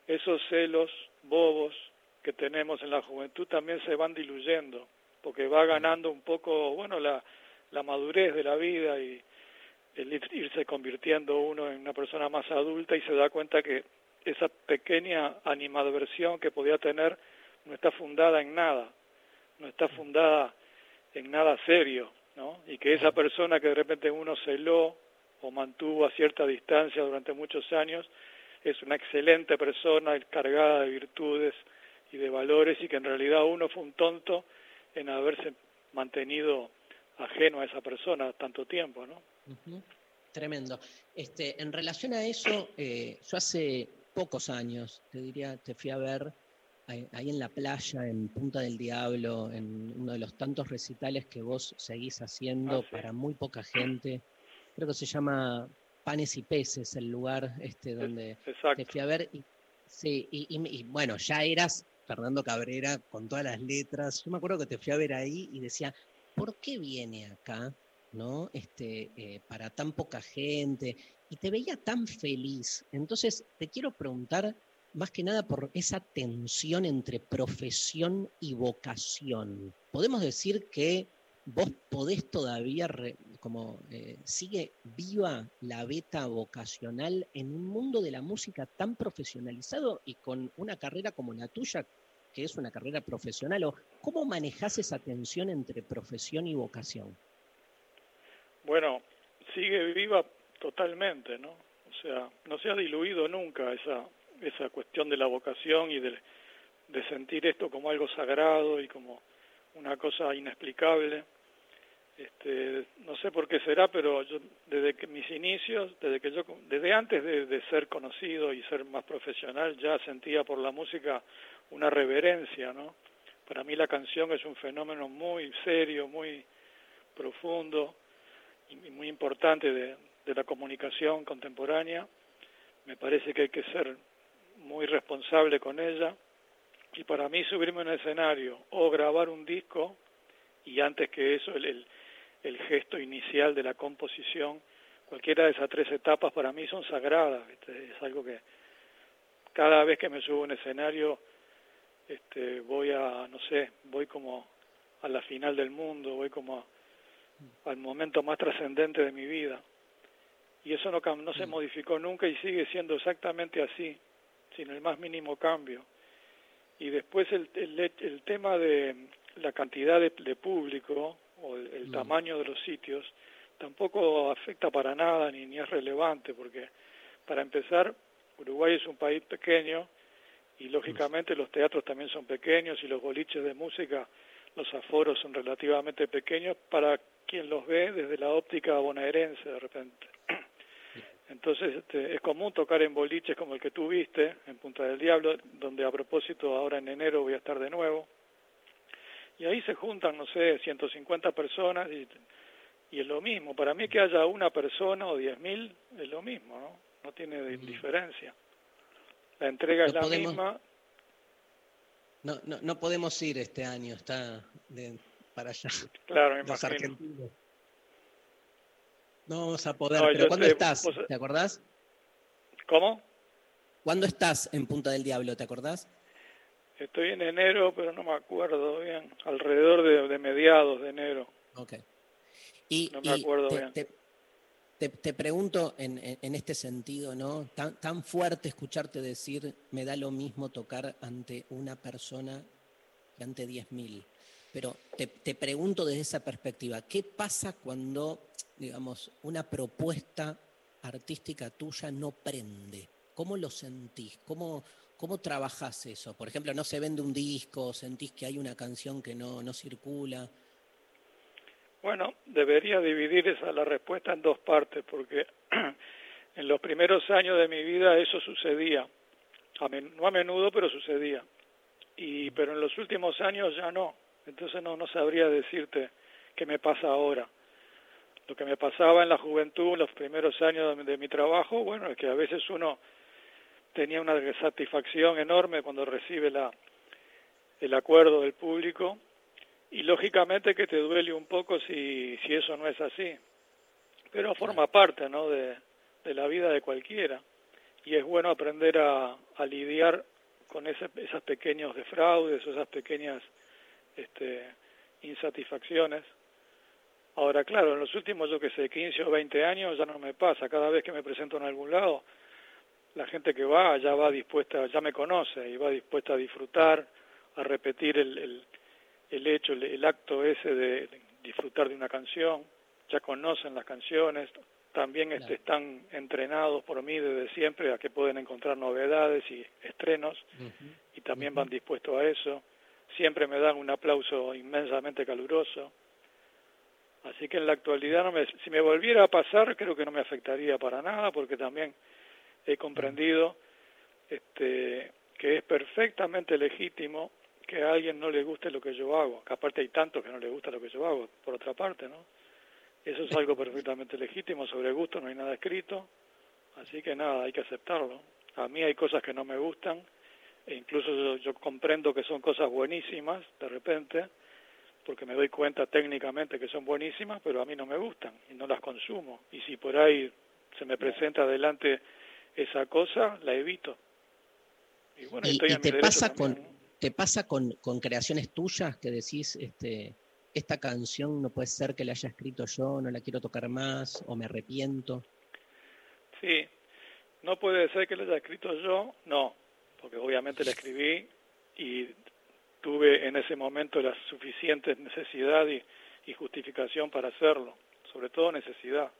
esos celos bobos que tenemos en la juventud también se van diluyendo, porque va ganando un poco, bueno, la, la madurez de la vida y el irse convirtiendo uno en una persona más adulta y se da cuenta que esa pequeña animadversión que podía tener no está fundada en nada, no está fundada en nada serio, ¿no? Y que esa persona que de repente uno celó o mantuvo a cierta distancia durante muchos años es una excelente persona cargada de virtudes y de valores y que en realidad uno fue un tonto en haberse mantenido ajeno a esa persona tanto tiempo, ¿no? Uh. Tremendo. Este, en relación a eso, eh, yo hace pocos años, te diría, te fui a ver ahí, en la playa, en Punta del Diablo, en uno de los tantos recitales que vos seguís haciendo Ah, sí. para muy poca gente. Creo que se llama Panes y Peces, el lugar este donde Exacto. te fui a ver. Y, sí, y, y- y, bueno, ya eras Fernando Cabrera con todas las letras. Yo me acuerdo que te fui a ver ahí y decía, ¿por qué viene acá? ¿No? Este, eh, para tan poca gente. Y te veía tan feliz. Entonces, te quiero preguntar, más que nada por esa tensión entre profesión y vocación. ¿Podemos decir que vos podés todavía, como eh, sigue viva la beta vocacional en un mundo de la música tan profesionalizado y con una carrera como la tuya, que es una carrera profesional? ¿O cómo manejás esa tensión entre profesión y vocación? Bueno, sigue viva totalmente, ¿no? O sea, no se ha diluido nunca esa, esa cuestión de la vocación y de, de sentir esto como algo sagrado y como una cosa inexplicable. Este, no sé por qué será, pero yo desde que mis inicios, desde que yo desde antes de, de ser conocido y ser más profesional, ya sentía por la música una reverencia, ¿no? Para mí la canción es un fenómeno muy serio, muy profundo y muy importante de, de la comunicación contemporánea. Me parece que hay que ser muy responsable con ella. Y para mí subirme a un escenario o grabar un disco, y antes que eso el, el, gesto inicial de la composición, cualquiera de esas tres etapas para mí son sagradas. Es algo que cada vez que me subo a un escenario este, voy a, no sé, voy como a la final del mundo, voy como al momento más trascendente de mi vida. Y eso no, no se modificó nunca y sigue siendo exactamente así, sin el más mínimo cambio. Y después el, el, el tema de la cantidad de, de público o el, el tamaño de los sitios tampoco afecta para nada ni, ni es relevante, porque para empezar, Uruguay es un país pequeño y lógicamente los teatros también son pequeños y los boliches de música, los aforos son relativamente pequeños para quien los ve desde la óptica bonaerense de repente. Entonces este, es común tocar en boliches como el que tú viste, en Punta del Diablo, donde a propósito ahora en enero voy a estar de nuevo. Y ahí se juntan, no sé, 150 personas y, y es lo mismo. Para mí que haya una persona o 10.000 es lo mismo, ¿no? No tiene diferencia. La entrega es la podemos- misma. No, no, no podemos ir este año, está de- para allá. Claro, me Los imagino. argentinos. No vamos a poder. No, pero yo ¿cuándo estás? vos- ¿Te acordás? ¿Cómo? ¿Cuándo estás en Punta del Diablo? ¿Te acordás? Estoy en enero, pero no me acuerdo bien. Alrededor de, de mediados de enero. Ok. Y, No me y acuerdo te, bien. te- te- te pregunto en, en- en este sentido, ¿no? Tan, tan fuerte escucharte decir, me da lo mismo tocar ante una persona que ante 10.000. Pero te, te pregunto desde esa perspectiva, ¿qué pasa cuando, digamos, una propuesta artística tuya no prende? ¿Cómo lo sentís? ¿Cómo, cómo trabajás eso? Por ejemplo, no se vende un disco, sentís que hay una canción que no, no circula. Bueno, debería dividir esa la respuesta en dos partes, porque en los primeros años de mi vida eso sucedía, a men- no a menudo, pero sucedía. Y pero en los últimos años ya no. Entonces no no sabría decirte qué me pasa ahora. Lo que me pasaba en la juventud, en los primeros años de, de mi trabajo, bueno, es que a veces uno tenía una satisfacción enorme cuando recibe la el acuerdo del público y lógicamente que te duele un poco si, si eso no es así. Pero forma parte ¿no? de, de la vida de cualquiera y es bueno aprender a, a lidiar con ese, esas pequeños defraudes o esas pequeñas este, insatisfacciones. Ahora, claro, en los últimos, yo que sé, 15 o 20 años ya no me pasa. Cada vez que me presento en algún lado, la gente que va ya va dispuesta, ya me conoce y va dispuesta a disfrutar, a repetir el, el, el hecho, el, el acto ese de disfrutar de una canción, ya conocen las canciones, también este, están entrenados por mí desde siempre a que pueden encontrar novedades y estrenos y también van dispuestos a eso. Siempre me dan un aplauso inmensamente caluroso. Así que en la actualidad, no me, si me volviera a pasar, creo que no me afectaría para nada, porque también he comprendido este, que es perfectamente legítimo que a alguien no le guste lo que yo hago, que aparte hay tantos que no le gusta lo que yo hago, por otra parte, ¿no? Eso es algo perfectamente legítimo, sobre gusto no hay nada escrito, así que nada, hay que aceptarlo. A mí hay cosas que no me gustan, e incluso yo, yo comprendo que son cosas buenísimas, de repente, porque me doy cuenta técnicamente que son buenísimas, pero a mí no me gustan y no las consumo. Y si por ahí se me presenta adelante esa cosa, la evito. Y bueno, ¿Y, estoy y te pasa también, con te pasa con, con creaciones tuyas que decís este esta canción no puede ser que la haya escrito yo, no la quiero tocar más o me arrepiento? Sí, no puede ser que lo haya escrito yo, no, porque obviamente la escribí y tuve en ese momento la suficiente necesidad y, y justificación para hacerlo, sobre todo necesidad.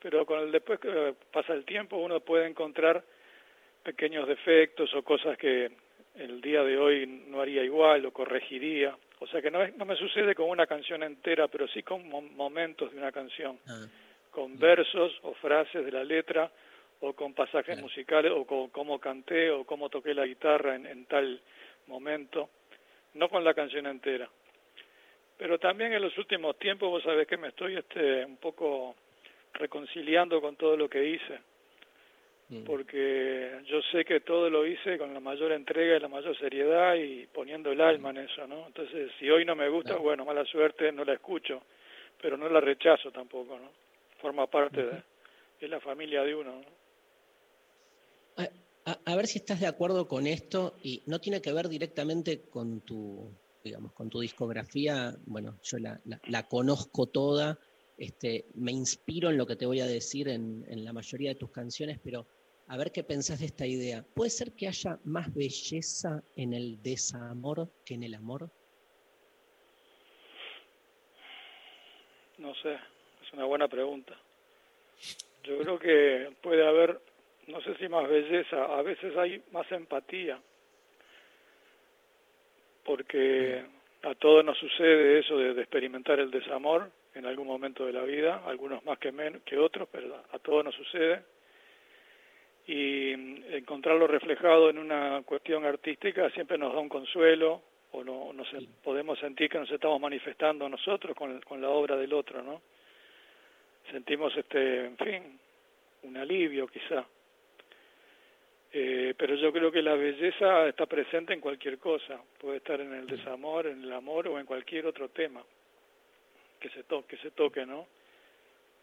Pero con el después que pasa el tiempo uno puede encontrar pequeños defectos o cosas que el día de hoy no haría igual o corregiría. O sea que no, es- no me sucede con una canción entera, pero sí con mo- momentos de una canción, con versos o frases de la letra o con pasajes musicales o con cómo canté o cómo toqué la guitarra en, en tal momento, no con la canción entera. Pero también en los últimos tiempos vos sabés que me estoy este, un poco reconciliando con todo lo que hice. Porque yo sé que todo lo hice con la mayor entrega y la mayor seriedad y poniendo el alma en eso, ¿no? Entonces, si hoy no me gusta, bueno, mala suerte, no la escucho, pero no la rechazo tampoco, ¿no? Forma parte de, de la familia de uno, ¿no? A, ver si estás de acuerdo con esto y no tiene que ver directamente con tu, digamos, con tu discografía. Bueno, yo la conozco toda, este, me inspiro en lo que te voy a decir en, en la mayoría de tus canciones, pero a ver qué pensás de esta idea. ¿Puede ser que haya más belleza en el desamor que en el amor? No sé, es una buena pregunta. Yo creo que puede haber, no sé si más belleza, a veces hay más empatía, porque a todos nos sucede eso de, de experimentar el desamor en algún momento de la vida, algunos más que, men que otros, pero a todos nos sucede. Y encontrarlo reflejado en una cuestión artística siempre nos da un consuelo, o no, nos podemos sentir que nos estamos manifestando nosotros con, con la obra del otro, ¿no? Sentimos, este, en fin, un alivio quizá. Eh, pero yo creo que la belleza está presente en cualquier cosa, puede estar en el desamor, en el amor o en cualquier otro tema que se toque, que se toque, ¿no?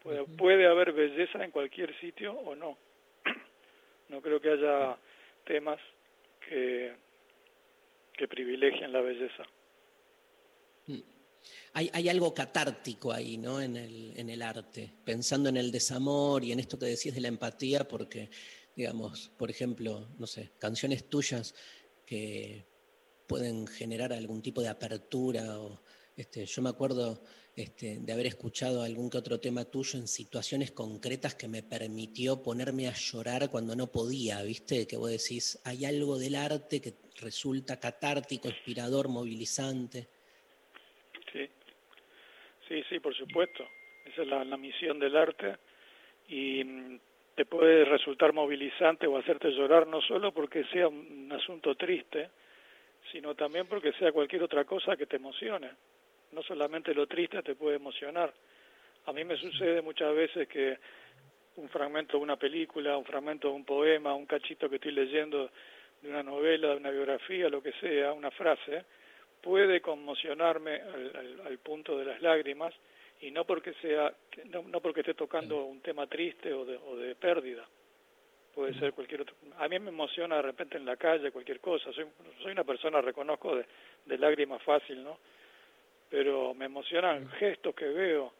Puede, puede haber belleza en cualquier sitio o no. No creo que haya temas que, que privilegien la belleza. Hay, hay algo catártico ahí, ¿no? En el, en el arte, pensando en el desamor y en esto que decís de la empatía, porque, digamos, por ejemplo, no sé, canciones tuyas que pueden generar algún tipo de apertura o este, yo me acuerdo este, de haber escuchado algún que otro tema tuyo en situaciones concretas que me permitió ponerme a llorar cuando no podía, ¿viste? Que vos decís, hay algo del arte que resulta catártico, inspirador, movilizante. Sí, sí, sí, por supuesto. Esa es la, la misión del arte y mm, te puede resultar movilizante o hacerte llorar no solo porque sea un asunto triste, sino también porque sea cualquier otra cosa que te emocione. No solamente lo triste te puede emocionar. A mí me sucede muchas veces que un fragmento de una película, un fragmento de un poema, un cachito que estoy leyendo de una novela, de una biografía, lo que sea, una frase, puede conmocionarme al, al- al punto de las lágrimas y no porque sea no, no porque esté tocando un tema triste o de, o de pérdida. Puede ser cualquier otro. A mí me emociona de repente en la calle cualquier cosa. Soy soy una persona reconozco de, de lágrima fácil no pero me emocionan gestos que veo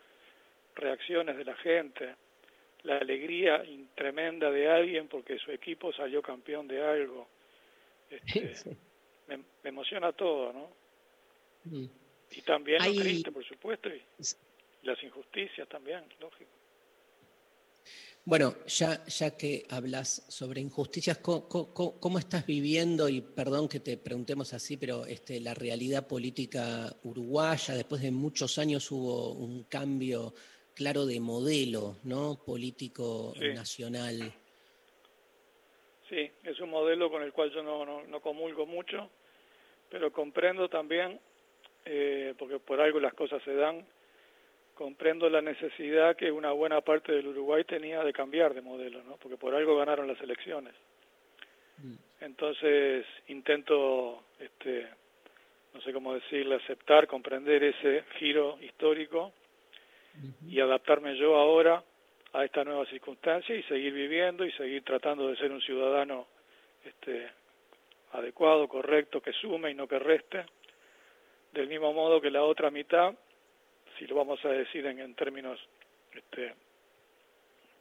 reacciones de la gente la alegría tremenda de alguien porque su equipo salió campeón de algo. Este, me, me emociona todo no y también Hay- lo triste por supuesto y las injusticias también lógico Bueno, ya, ya que hablas sobre injusticias, ¿cómo, cómo- cómo estás viviendo? Y perdón que te preguntemos así, pero este, la realidad política uruguaya, después de muchos años hubo un cambio claro de modelo, ¿no? Político Sí. nacional. Sí, es un modelo con el cual yo no, no, no comulgo mucho, pero comprendo también, eh, porque por algo las cosas se dan, comprendo la necesidad que una buena parte del Uruguay tenía de cambiar de modelo, ¿no? porque por algo ganaron las elecciones. Entonces intento, este, no sé cómo decirle, aceptar, comprender ese giro histórico y adaptarme yo ahora a esta nueva circunstancia y seguir viviendo y seguir tratando de ser un ciudadano este, adecuado, correcto, que sume y no que reste, del mismo modo que la otra mitad, si lo vamos a decir en, en términos este,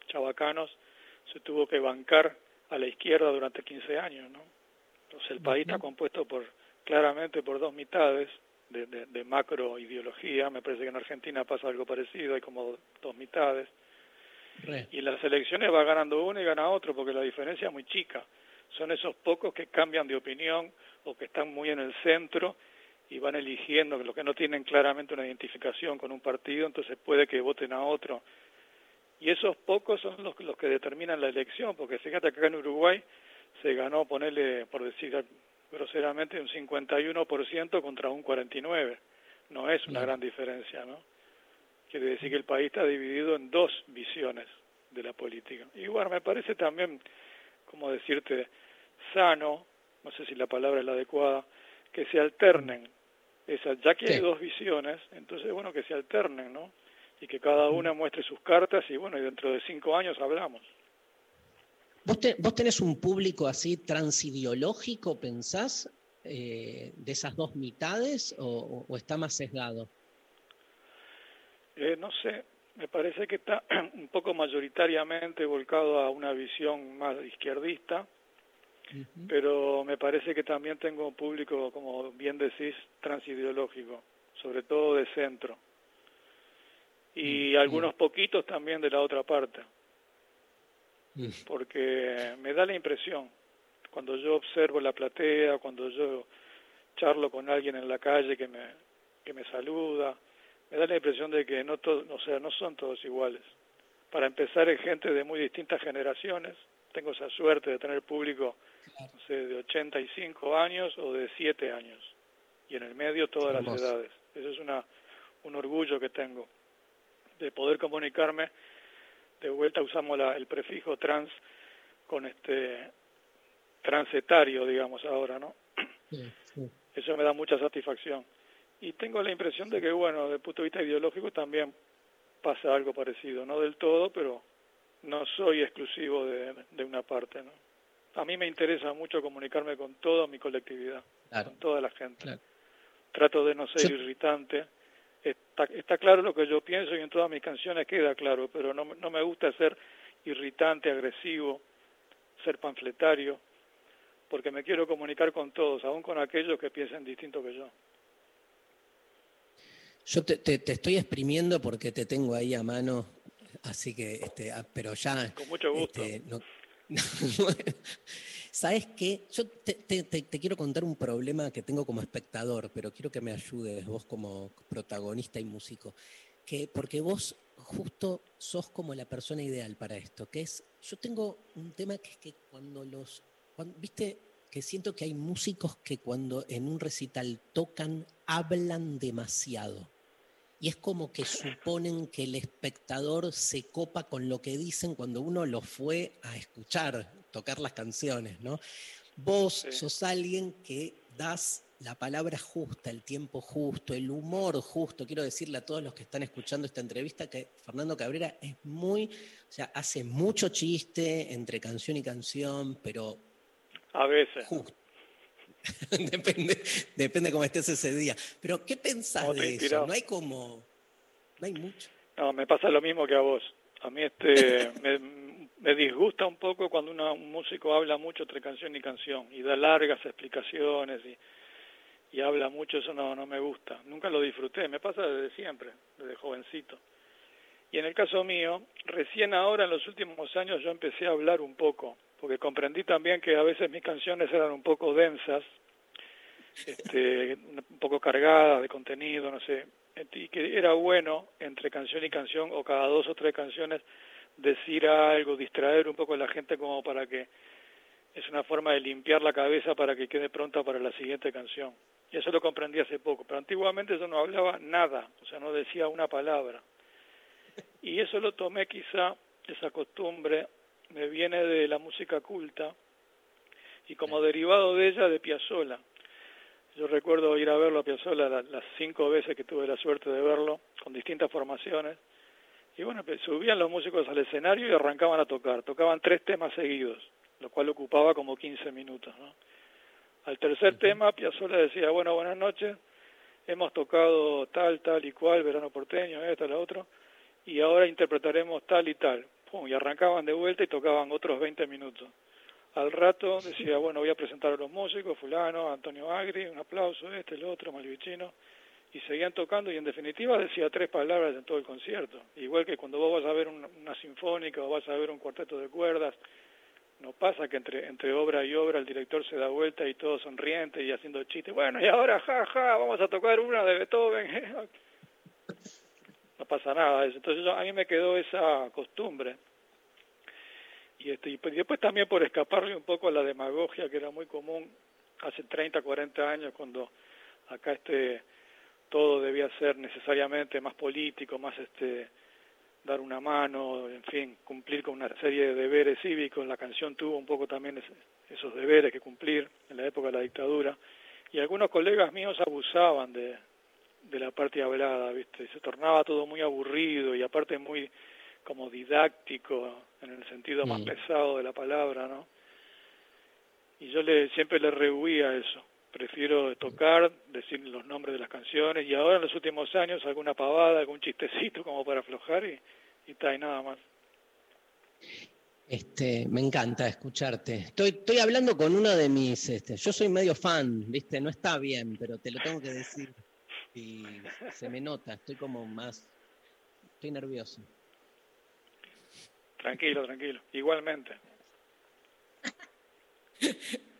chabacanos, se tuvo que bancar a la izquierda durante 15 años, ¿no? Entonces el país está compuesto por claramente por dos mitades de, de, de macro ideología, me parece que en Argentina pasa algo parecido, hay como dos mitades, y en las elecciones va ganando uno y gana otro, porque la diferencia es muy chica. Son esos pocos que cambian de opinión o que están muy en el centro y van eligiendo los que no tienen claramente una identificación con un partido, entonces puede que voten a otro. Y esos pocos son los, los que determinan la elección, porque fíjate que acá en Uruguay se ganó, ponerle, por decir groseramente, un 51% contra un 49%. no es una gran diferencia, ¿no? Quiere decir que el país está dividido en dos visiones de la política. Y bueno, me parece también, como decirte, sano, no sé si la palabra es la adecuada, que se alternen. Esa, ya que hay dos visiones, entonces bueno, que se alternen, ¿no? Y que cada una muestre sus cartas y bueno, y dentro de cinco años hablamos. ¿Vos, te- vos tenés un público así transideológico, pensás, eh, de esas dos mitades o, o- o está más sesgado? Eh, no sé, me parece que está un poco mayoritariamente volcado a una visión más izquierdista, pero me parece que también tengo un público, como bien decís, transideológico, sobre todo de centro. Y algunos poquitos también de la otra parte, porque me da la impresión, cuando yo observo la platea, cuando yo charlo con alguien en la calle que me, que me saluda, me da la impresión de que no todos, o sea, no son todos iguales. Para empezar, hay gente de muy distintas generaciones. Tengo esa suerte de tener público, no sé, de 85 años o de 7 años. Y en el medio todas las edades. Eso es una, un orgullo que tengo, de poder comunicarme. De vuelta usamos la- el prefijo trans con este transetario, digamos ahora, ¿no? Eso me da mucha satisfacción. Y tengo la impresión de que, bueno, desde el punto de vista ideológico también pasa algo parecido. No del todo, pero no soy exclusivo de, de una parte, ¿no? A mí me interesa mucho comunicarme con toda mi colectividad, con toda la gente. Trato de no ser irritante. Está, está claro lo que yo pienso y en todas mis canciones queda claro, pero no, me- no me gusta ser irritante, agresivo, ser panfletario, porque me quiero comunicar con todos, aún con aquellos que piensen distinto que yo. Yo te, te- te estoy exprimiendo porque te tengo ahí a mano, así que, este, ah, pero ya... Con mucho gusto. este, no- ¿Sabes qué? Yo te, quiero contar un problema que tengo como espectador, pero quiero que me ayudes vos como protagonista y músico. Que, porque vos justo sos como la persona ideal para esto, que es, yo tengo un tema que es que cuando los, viste, que siento que hay músicos que cuando en un recital tocan, hablan demasiado. Y es como que suponen que el espectador se copa con lo que dicen cuando uno lo fue a escuchar, tocar las canciones, ¿no? Vos sos alguien que das la palabra justa, el tiempo justo, el humor justo. Quiero decirle a todos los que están escuchando esta entrevista que Fernando Cabrera es muy, o sea, hace mucho chiste entre canción y canción, pero A veces. depende, depende cómo estés ese día. Pero ¿qué pensás ¿Cómo te de inspiró? eso? No hay como, no hay mucho. No, me pasa lo mismo que a vos. A mí este me, me disgusta un poco cuando una- un músico habla mucho entre canción y canción y da largas explicaciones y, y habla mucho, eso no, no me gusta. Nunca lo disfruté, me pasa desde siempre, desde jovencito. Y en el caso mío, recién ahora en los últimos años yo empecé a hablar un poco, porque comprendí también que a veces mis canciones eran un poco densas, este, un poco cargadas de contenido, no sé, y que era bueno entre canción y canción o cada dos o tres canciones decir algo, distraer un poco a la gente como para que es una forma de limpiar la cabeza para que quede pronta para la siguiente canción. Y eso lo comprendí hace poco, pero antiguamente yo no hablaba nada, o sea, no decía una palabra. Y eso lo tomé quizá, esa costumbre, me viene de la música culta y como derivado de ella de Piazzolla. Yo recuerdo ir a verlo a Piazzolla la- las cinco veces que tuve la suerte de verlo, con distintas formaciones. Y bueno, pues, subían los músicos al escenario y arrancaban a tocar. Tocaban tres temas seguidos, lo cual ocupaba como 15 minutos. ¿no? Al tercer tema, Piazzolla decía, bueno, buenas noches, hemos tocado tal, tal y cual, verano porteño, esto, lo otro, y ahora interpretaremos tal y tal. Y arrancaban de vuelta y tocaban otros 20 minutos. Al rato decía, bueno, voy a presentar a los músicos, fulano, Antonio Agri, un aplauso, este, el otro, Malvicino, y seguían tocando y en definitiva decía tres palabras en todo el concierto. Igual que cuando vos vas a ver una, una sinfónica o vas a ver un cuarteto de cuerdas, no pasa que entre, entre obra y obra el director se da vuelta y todo sonriente y haciendo chistes. Bueno, y ahora, ja, ja, vamos a tocar una de Beethoven. no pasa nada. Entonces yo- a mí me quedó esa costumbre. Y, este, y pues- después también por escaparle un poco a la demagogia que era muy común hace 30, 40 años cuando acá este todo debía ser necesariamente más político, más este dar una mano, en fin, cumplir con una serie de deberes cívicos. La canción tuvo un poco también esos deberes que cumplir en la época de la dictadura. Y algunos colegas míos abusaban de, de la parte hablada, ¿viste? Se tornaba todo muy aburrido y aparte muy como didáctico en el sentido más Mm. pesado de la palabra, ¿no? Y yo le siempre le rehuía eso. Prefiero tocar, decir los nombres de las canciones y ahora en los últimos años alguna pavada, algún chistecito como para aflojar y, y tal, y nada más. Este, me encanta escucharte. Estoy, estoy hablando con uno de mis, este, yo soy medio fan, viste, no está bien, pero te lo tengo que decir. Y se me nota, estoy como más, estoy nervioso. Tranquilo, tranquilo. Igualmente.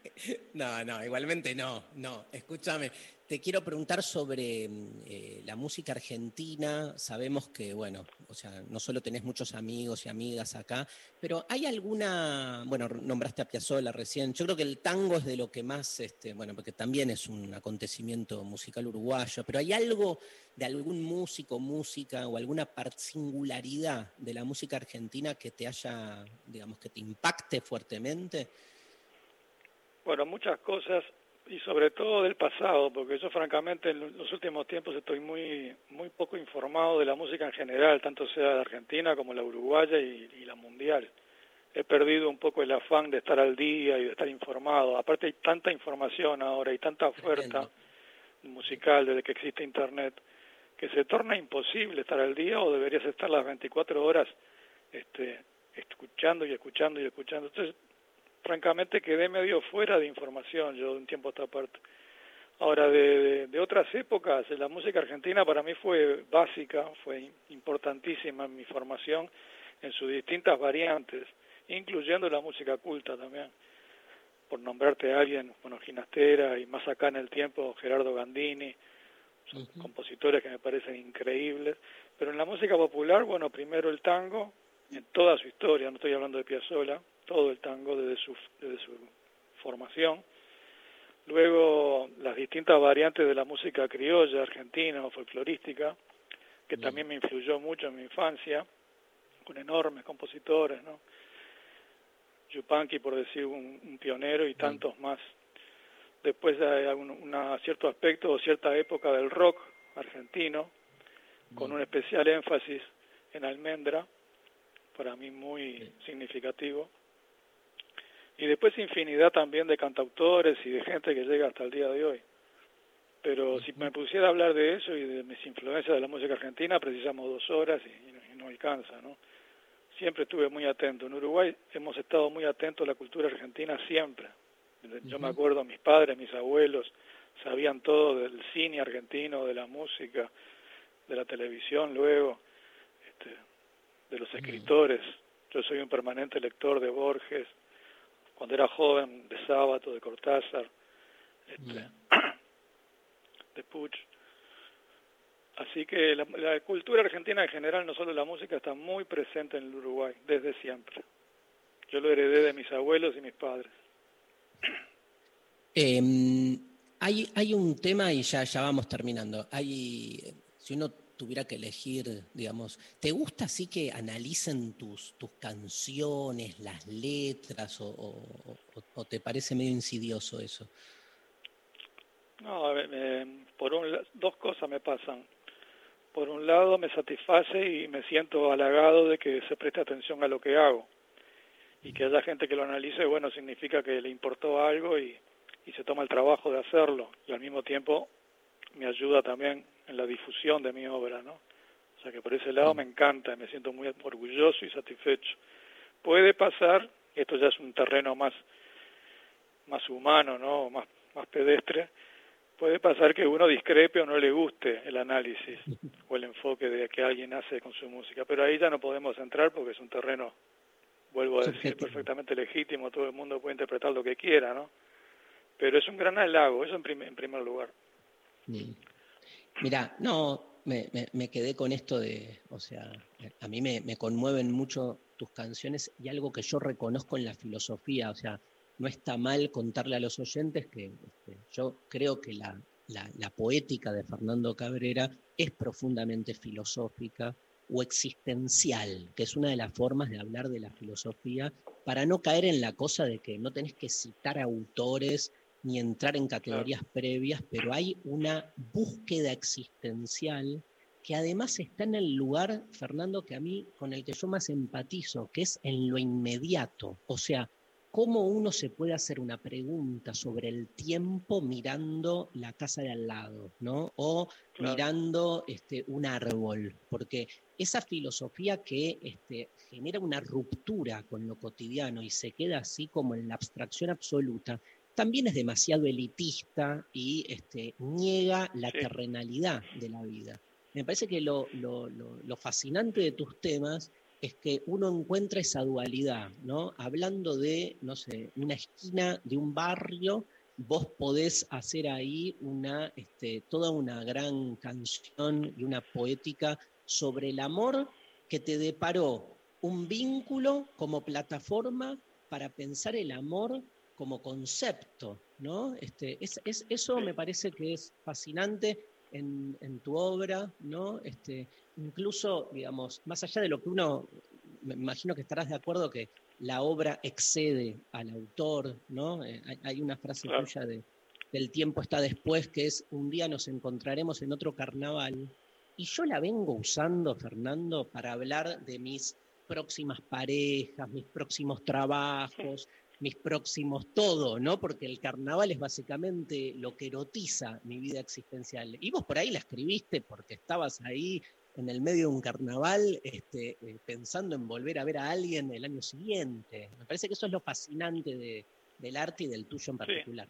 No, no, igualmente no, no. Escúchame, te quiero preguntar sobre mm, eh, la música argentina. Sabemos que, bueno, o sea, no solo tenés muchos amigos y amigas acá, pero ¿hay alguna, bueno, nombraste a Piazzolla recién, yo creo que el tango es de lo que más, este, bueno, porque también es un acontecimiento musical uruguayo, pero ¿hay algo de algún músico, música o alguna singularidad de la música argentina que te haya, digamos, que te impacte fuertemente? Bueno, muchas cosas y sobre todo del pasado, porque yo francamente en los últimos tiempos estoy muy muy poco informado de la música en general, tanto sea la argentina como la uruguaya y, y la mundial. He perdido un poco el afán de estar al día y de estar informado. Aparte hay tanta información ahora y tanta oferta musical desde que existe internet que se torna imposible estar al día o deberías estar las 24 horas este escuchando y escuchando y escuchando. Entonces francamente quedé medio fuera de información yo de un tiempo a esta parte. Ahora, de, de, de otras épocas, la música argentina para mí fue básica, fue importantísima en mi formación en sus distintas variantes, incluyendo la música culta también. Por nombrarte a alguien, bueno, Ginastera y más acá en el tiempo, Gerardo Gandini, son compositores que me parecen increíbles. Pero en la música popular, bueno, primero el tango, en toda su historia, no estoy hablando de Piazzolla, todo el tango desde su, desde su formación. Luego las distintas variantes de la música criolla, argentina o folclorística, que también me influyó mucho en mi infancia, con enormes compositores, ¿no? Yupanqui, por decir un, un pionero, y tantos más. Después hay un una, cierto aspecto o cierta época del rock argentino, con un especial énfasis en Almendra, para mí muy significativo. Y después infinidad también de cantautores y de gente que llega hasta el día de hoy. Pero si me pusiera a hablar de eso y de mis influencias de la música argentina, precisamos dos horas y, y no, alcanza, ¿no? Siempre estuve muy atento. En Uruguay hemos estado muy atentos a la cultura argentina siempre. Yo me acuerdo, mis padres, mis abuelos, sabían todo del cine argentino, de la música, de la televisión luego, este, de los escritores. Yo soy un permanente lector de Borges, cuando era joven, de Sábato, de Cortázar, este, de Puch. Así que la, la, cultura argentina en general, no solo la música, está muy presente en el Uruguay, desde siempre. Yo lo heredé de mis abuelos y mis padres. Eh, hay, hay un tema, y ya, ya vamos terminando. Hay, si uno tuviera que elegir, digamos, ¿te gusta así que analicen tus, tus canciones, las letras, o, te parece medio insidioso eso? No, eh, por un, dos cosas me pasan. Por un lado me satisface y me siento halagado de que se preste atención a lo que hago y que haya gente que lo analice, bueno, significa que le importó algo y, y se toma el trabajo de hacerlo y al mismo tiempo me ayuda también en la difusión de mi obra, ¿no? O sea que por ese lado me encanta, me siento muy orgulloso y satisfecho. Puede pasar, esto ya es un terreno más más humano, ¿no? Más más pedestre, puede pasar que uno discrepe o no le guste el análisis o el enfoque de que alguien hace con su música, pero ahí ya no podemos entrar porque es un terreno, vuelvo a decir, perfectamente legítimo, todo el mundo puede interpretar lo que quiera, ¿no? Pero es un gran halago, eso en, prim en primer lugar. Mira, no, me, quedé con esto de, o sea, a mí me, conmueven mucho tus canciones y algo que yo reconozco en la filosofía, o sea, no está mal contarle a los oyentes que este, yo creo que la la, la poética de Fernando Cabrera es profundamente filosófica o existencial, que es una de las formas de hablar de la filosofía, para no caer en la cosa de que no tenés que citar autores ni entrar en categorías previas, pero hay una búsqueda existencial que además está en el lugar, Fernando, que a mí con el que yo más empatizo, que es en lo inmediato. O sea, cómo uno se puede hacer una pregunta sobre el tiempo mirando la casa de al lado, ¿no? O mirando este, un árbol, porque esa filosofía que este, genera una ruptura con lo cotidiano y se queda así como en la abstracción absoluta, también es demasiado elitista y este, niega la terrenalidad de la vida. Me parece que lo, lo, lo, fascinante de tus temas es que uno encuentra esa dualidad, ¿no? Hablando de, no sé, una esquina de un barrio, vos podés hacer ahí una, este, toda una gran canción y una poética sobre el amor que te deparó un vínculo como plataforma para pensar el amor como concepto, ¿no? Este, es, es, eso me parece que es fascinante en, tu obra, ¿no? Este, incluso, digamos, más allá de lo que uno, me imagino que estarás de acuerdo que la obra excede al autor, ¿no? Eh, hay, una frase tuya de, del tiempo está después, que es un día nos encontraremos en otro carnaval. Y yo la vengo usando, Fernando, para hablar de mis próximas parejas, mis próximos trabajos, mis próximos todo, ¿no? Porque el carnaval es básicamente lo que erotiza mi vida existencial. Y vos por ahí la escribiste porque estabas ahí en el medio de un carnaval este, eh, pensando en volver a ver a alguien el año siguiente. Me parece que eso es lo fascinante de, del arte y del tuyo en particular.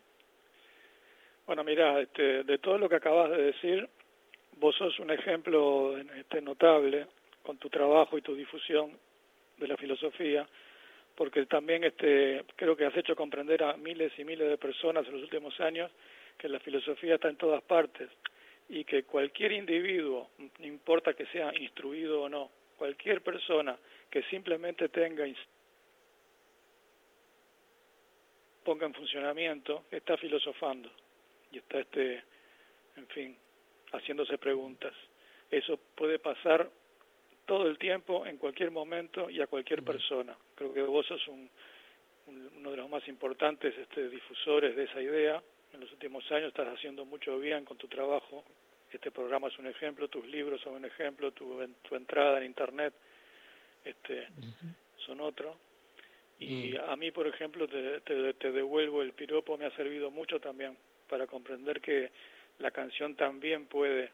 Bueno, mira, este, de todo lo que acabas de decir, vos sos un ejemplo este, notable con tu trabajo y tu difusión de la filosofía porque también este, creo que has hecho comprender a miles y miles de personas en los últimos años que la filosofía está en todas partes y que cualquier individuo, no importa que sea instruido o no, cualquier persona que simplemente tenga ponga en funcionamiento, está filosofando y está este, en fin, haciéndose preguntas. Eso puede pasar todo el tiempo, en cualquier momento y a cualquier persona. Creo que vos sos un, uno de los más importantes este, difusores de esa idea. En los últimos años estás haciendo mucho bien con tu trabajo. Este programa es un ejemplo, tus libros son un ejemplo, tu, tu entrada en Internet este, son otro. Y a mí, por ejemplo, te, te, te devuelvo el piropo, me ha servido mucho también para comprender que la canción también puede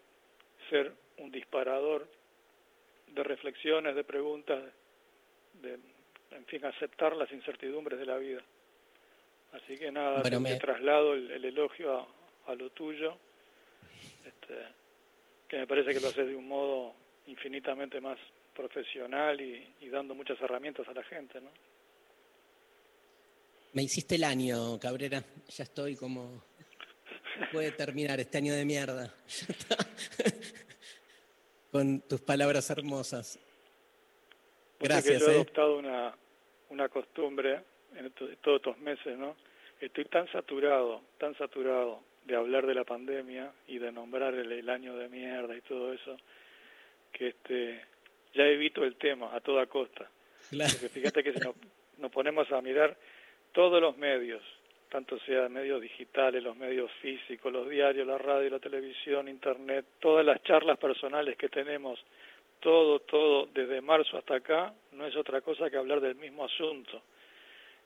ser un disparador de reflexiones, de preguntas, de, en fin, aceptar las incertidumbres de la vida. Así que nada, te, me... traslado el, elogio a, lo tuyo, este, que me parece que lo haces de un modo infinitamente más profesional y, y dando muchas herramientas a la gente, ¿no? Me hiciste el año, Cabrera. Ya estoy como... Puede terminar este año de mierda. con tus palabras hermosas. Gracias. yo he ¿eh? adoptado una, una costumbre en todos estos meses, ¿no? Estoy tan saturado, tan saturado de hablar de la pandemia y de nombrar el, año de mierda y todo eso, que este ya evito el tema a toda costa. Porque fíjate que si nos ponemos a mirar todos los medios, tanto sea medios digitales, los medios físicos, los diarios, la radio, la televisión, internet, todas las charlas personales que tenemos, todo, todo, desde marzo hasta acá, no es otra cosa que hablar del mismo asunto.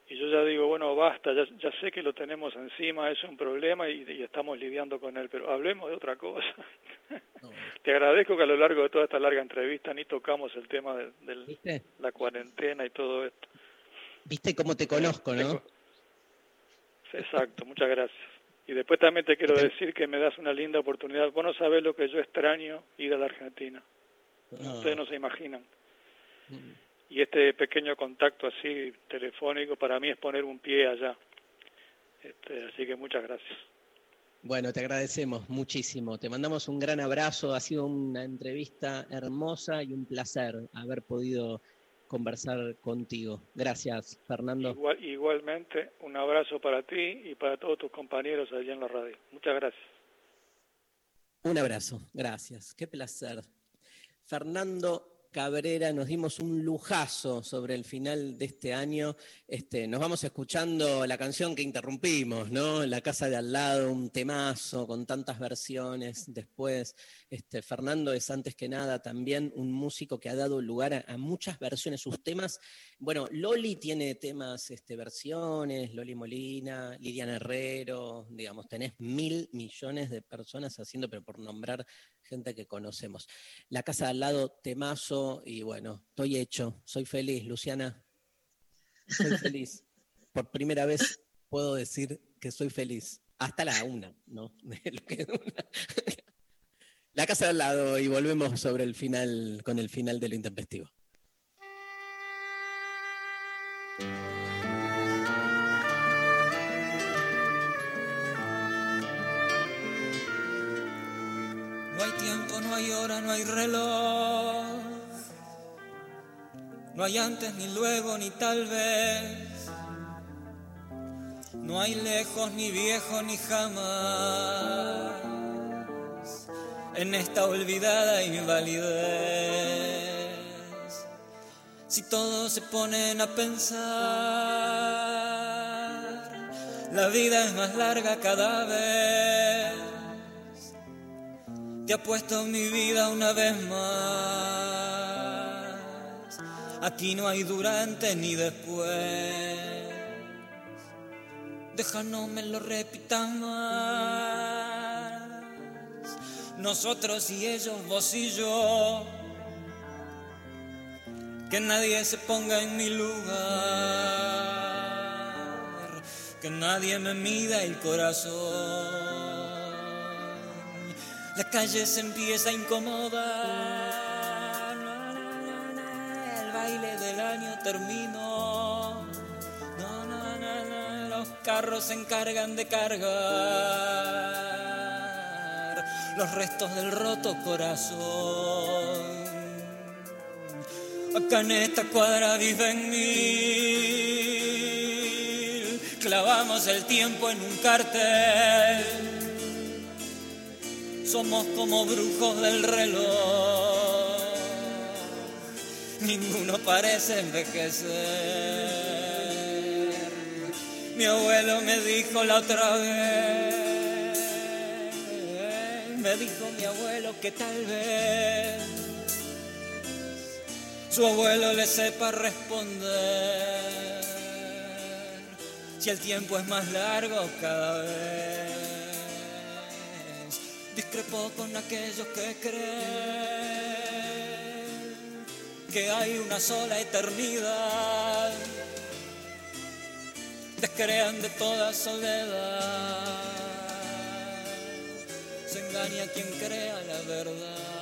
Y yo ya digo, bueno, basta, ya, ya sé que lo tenemos encima, es un problema y, estamos lidiando con él, pero hablemos de otra cosa. Te agradezco que a lo largo de toda esta larga entrevista ni tocamos el tema de, la cuarentena y todo esto. Viste cómo te conozco, ¿no? Exacto, muchas gracias. Y después también te quiero decir que me das una linda oportunidad. Vos no sabés lo que yo extraño ir a la Argentina. Ustedes no se imaginan. Mm. Y este pequeño contacto así telefónico para mí es poner un pie allá. Este, así que muchas gracias. Bueno, te agradecemos muchísimo. Te mandamos un gran abrazo. Ha sido una entrevista hermosa y un placer haber podido conversar contigo. Gracias, Fernando. igualmente, un abrazo para ti y para todos tus compañeros allí en la radio. Muchas gracias. Un abrazo, gracias, qué placer. Fernando Cabrera, nos dimos un lujazo sobre el final de este año. Este, nos vamos escuchando la canción que interrumpimos, ¿no? La casa de al lado, un temazo con tantas versiones. Después, este, Fernando es antes que nada también un músico que ha dado lugar a, muchas versiones. Sus temas, bueno, Loli tiene temas, este, versiones, Loli Molina, Liliana Herrero, digamos, tenés mil millones de personas haciendo, pero por nombrar gente que conocemos. La casa de al lado, temazo, y bueno, estoy hecho, soy feliz, Luciana. Soy feliz. Por primera vez puedo decir que soy feliz. Hasta la una, ¿no? La casa de al lado y volvemos sobre el final, con el final de lo intempestivo. Hay hora, no hay reloj. No hay antes, ni luego, ni tal vez. No hay lejos, ni viejo, ni jamás. En esta olvidada invalidez. Si todos se ponen a pensar, la vida es más larga cada vez. Te apuesto mi vida una vez más. Aquí no hay durante ni después. Deja me lo repitan más. Nosotros y ellos, vos y yo. Que nadie se ponga en mi lugar. Que nadie me mida el corazón. La calle se empieza a incomodar. Na, na, na, El baile del año terminó. Los carros se encargan de cargar los restos del roto corazón. Acá en esta cuadra viven mil. Clavamos el tiempo en un cartel. Somos como brujos del reloj. Ninguno parece envejecer. Mi abuelo me dijo la otra vez. Me dijo mi abuelo que tal vez su abuelo le sepa responder. Si el tiempo es más largo cada vez. Discrepo con aquellos que creen que hay una sola eternidad. Descrean de toda soledad. Se engaña quien crea la verdad.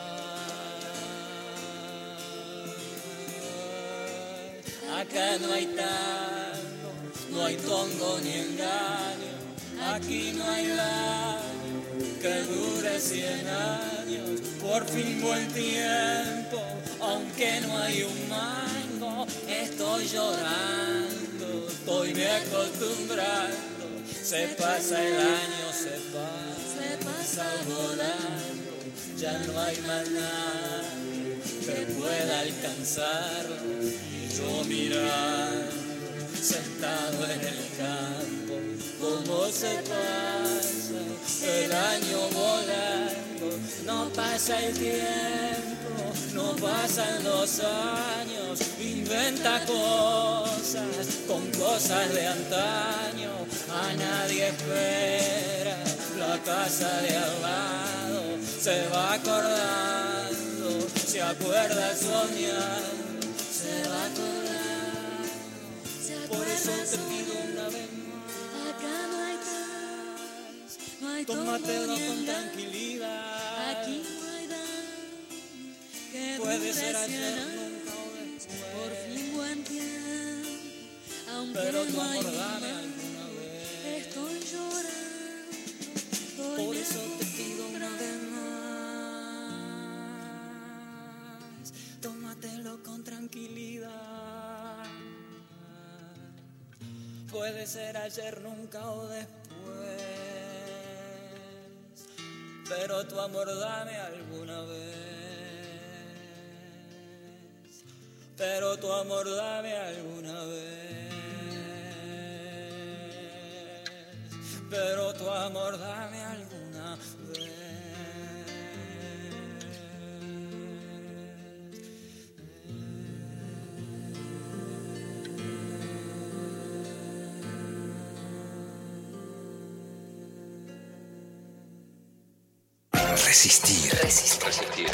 Acá no hay tango, no hay tongo ni engaño. Aquí no hay daño que dure cien años. Por fin buen tiempo, aunque no hay un mango. Estoy llorando, estoy me acostumbrando. Se pasa el año, se pasa, se pasa volando. Ya no hay más nada que pueda alcanzarlo. Y yo mirando, sentado en el campo, cómo se pasa el año volando, no pasa el tiempo, no pasan los años, inventa cosas con cosas de antaño, a nadie espera, la casa de al lado. Se va acordando, se acuerda soñando, se va acordando, por eso te pido una vez no Tómatelo con tranquilidad. Aquí no hay que Puede ser ayer, nunca o después. Por fin buen tiempo, aunque Pero no hay alguna vez. Estoy llorando, Por eso te pido una vez más. Tómatelo con tranquilidad. Puede ser ayer, nunca o después. Pero tu amor dame alguna vez. Pero tu amor dame alguna vez. Pero tu amor dame alguna vez. Resistir. Resistir.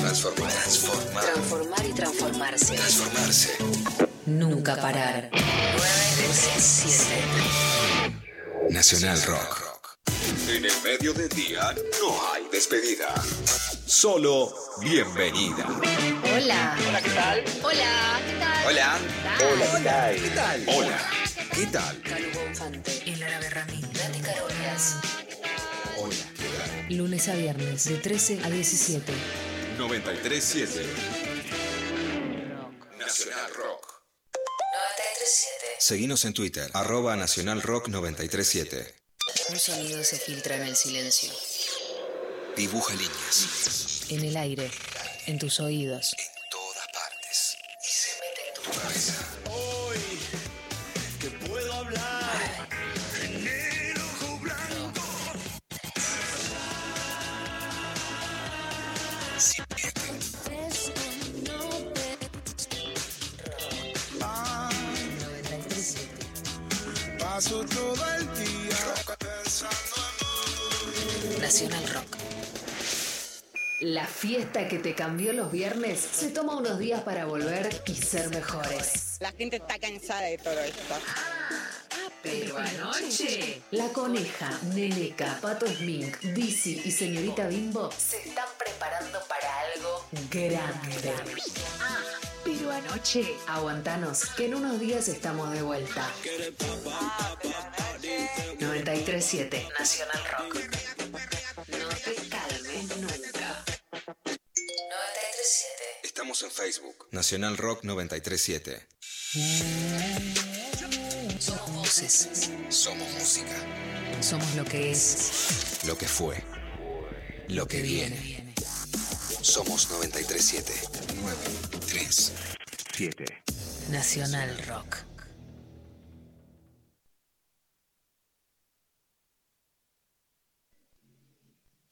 Transformar. Transformar. Transformar y transformarse. Transformarse. Nunca parar. 937. Nacional Rock. En el medio del día no hay despedida. Solo bienvenida. Hola. Hola, ¿qué tal? Hola, ¿qué tal? Hola. Hola, ¿qué tal? Hola. ¿Qué tal? Calu Bonfante. El árabe. Nati Carolias. Hola. ¿Qué Lunes a viernes de 13 a 17. tal? 937. Nacional Rock. 937. Seguinos en Twitter, arroba Nacional Rock 937. Un sonido se filtra en el silencio. Dibuja líneas. En el aire. En tus oídos. Todas partes. Y se mete en tu cabeza. Nacional Rock. La fiesta que te cambió los viernes se toma unos días para volver y ser mejores. La gente está cansada de todo esto. Pero anoche, La Coneja, Neneca, Pato Smink, Dizzy y Señorita Bimbo se están preparando para algo grande. Pero anoche, aguantanos, que en unos días estamos de vuelta. 937 Nacional Rock. Estamos en Facebook, Nacional Rock 937. Somos voces. Somos música. Somos lo que es. Lo que fue. Lo que viene. Somos 937. 937. Nacional Rock.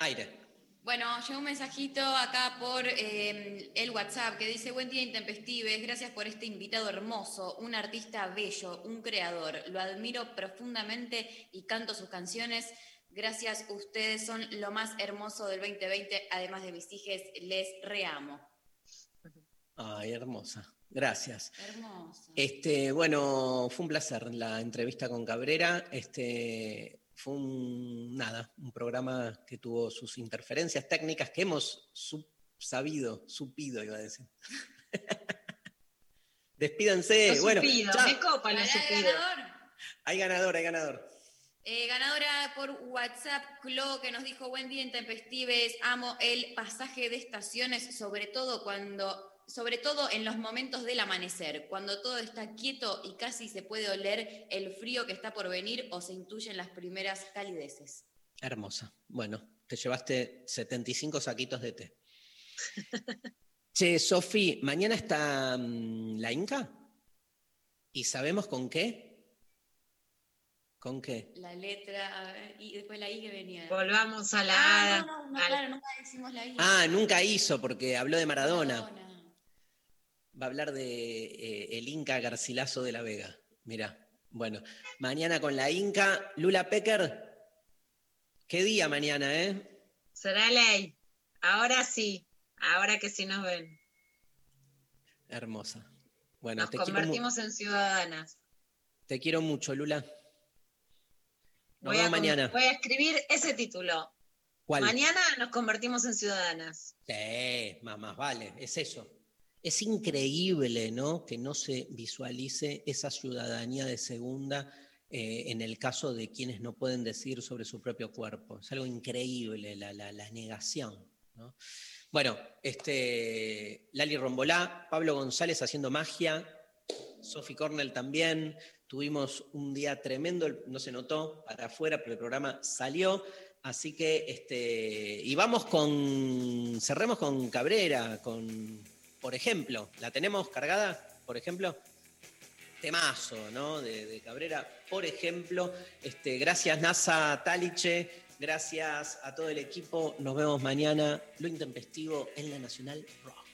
Aire. Bueno, llegó un mensajito acá por eh, el WhatsApp que dice, buen día intempestives, gracias por este invitado hermoso, un artista bello, un creador, lo admiro profundamente y canto sus canciones. Gracias, ustedes son lo más hermoso del 2020, además de mis hijas, les reamo. Ay, hermosa. Gracias. Hermoso. Este, bueno, fue un placer la entrevista con Cabrera. Este, fue un, nada, un programa que tuvo sus interferencias técnicas que hemos su- sabido, supido, iba a decir. Despídanse. Lo bueno, supido, chao. me copa lo Ganador, supido. ganador. hay ganador, hay ganador. Eh, ganadora por WhatsApp, Clo, que nos dijo, buen día intempestives, amo el pasaje de estaciones, sobre todo cuando, sobre todo en los momentos del amanecer, cuando todo está quieto y casi se puede oler el frío que está por venir o se intuyen las primeras calideces. Hermosa. Bueno, te llevaste 75 saquitos de té. che, Sofi, mañana está mm, la Inca. ¿Y sabemos con qué? ¿Con qué? La letra, y después la I que venía. Volvamos a la Ah, hada. no, no, no, claro, nunca decimos la I. Ah, nunca hizo porque habló de Maradona. Va a hablar de eh, el Inca Garcilaso de la Vega. Mira, bueno, mañana con la Inca. Lula Pecker, ¿qué día mañana, eh? Será ley. Ahora sí. Ahora que sí nos ven. Hermosa. Bueno, Nos te quiero, convertimos en ciudadanas. te quiero mucho, Lula. Nos Voy vemos mañana. voy a escribir ese título. ¿Cuál? Mañana nos convertimos en ciudadanas. Sí, más, más vale, es eso. Es increíble, ¿no? Que no se visualice esa ciudadanía de segunda eh, en el caso de quienes no pueden decir sobre su propio cuerpo. Es algo increíble, la, negación, ¿no? Bueno, este, Lali Rombolá, Pablo González haciendo magia, Sophie Cornell también. Tuvimos un día tremendo, no se notó para afuera, pero el programa salió. Así que, este, y vamos con, cerremos con Cabrera, con, por ejemplo, ¿la tenemos cargada? Por ejemplo, temazo, ¿no? De, Cabrera, por ejemplo. Este, gracias NASA Taliche, gracias a todo el equipo. Nos vemos mañana, lo intempestivo en la Nacional Rock.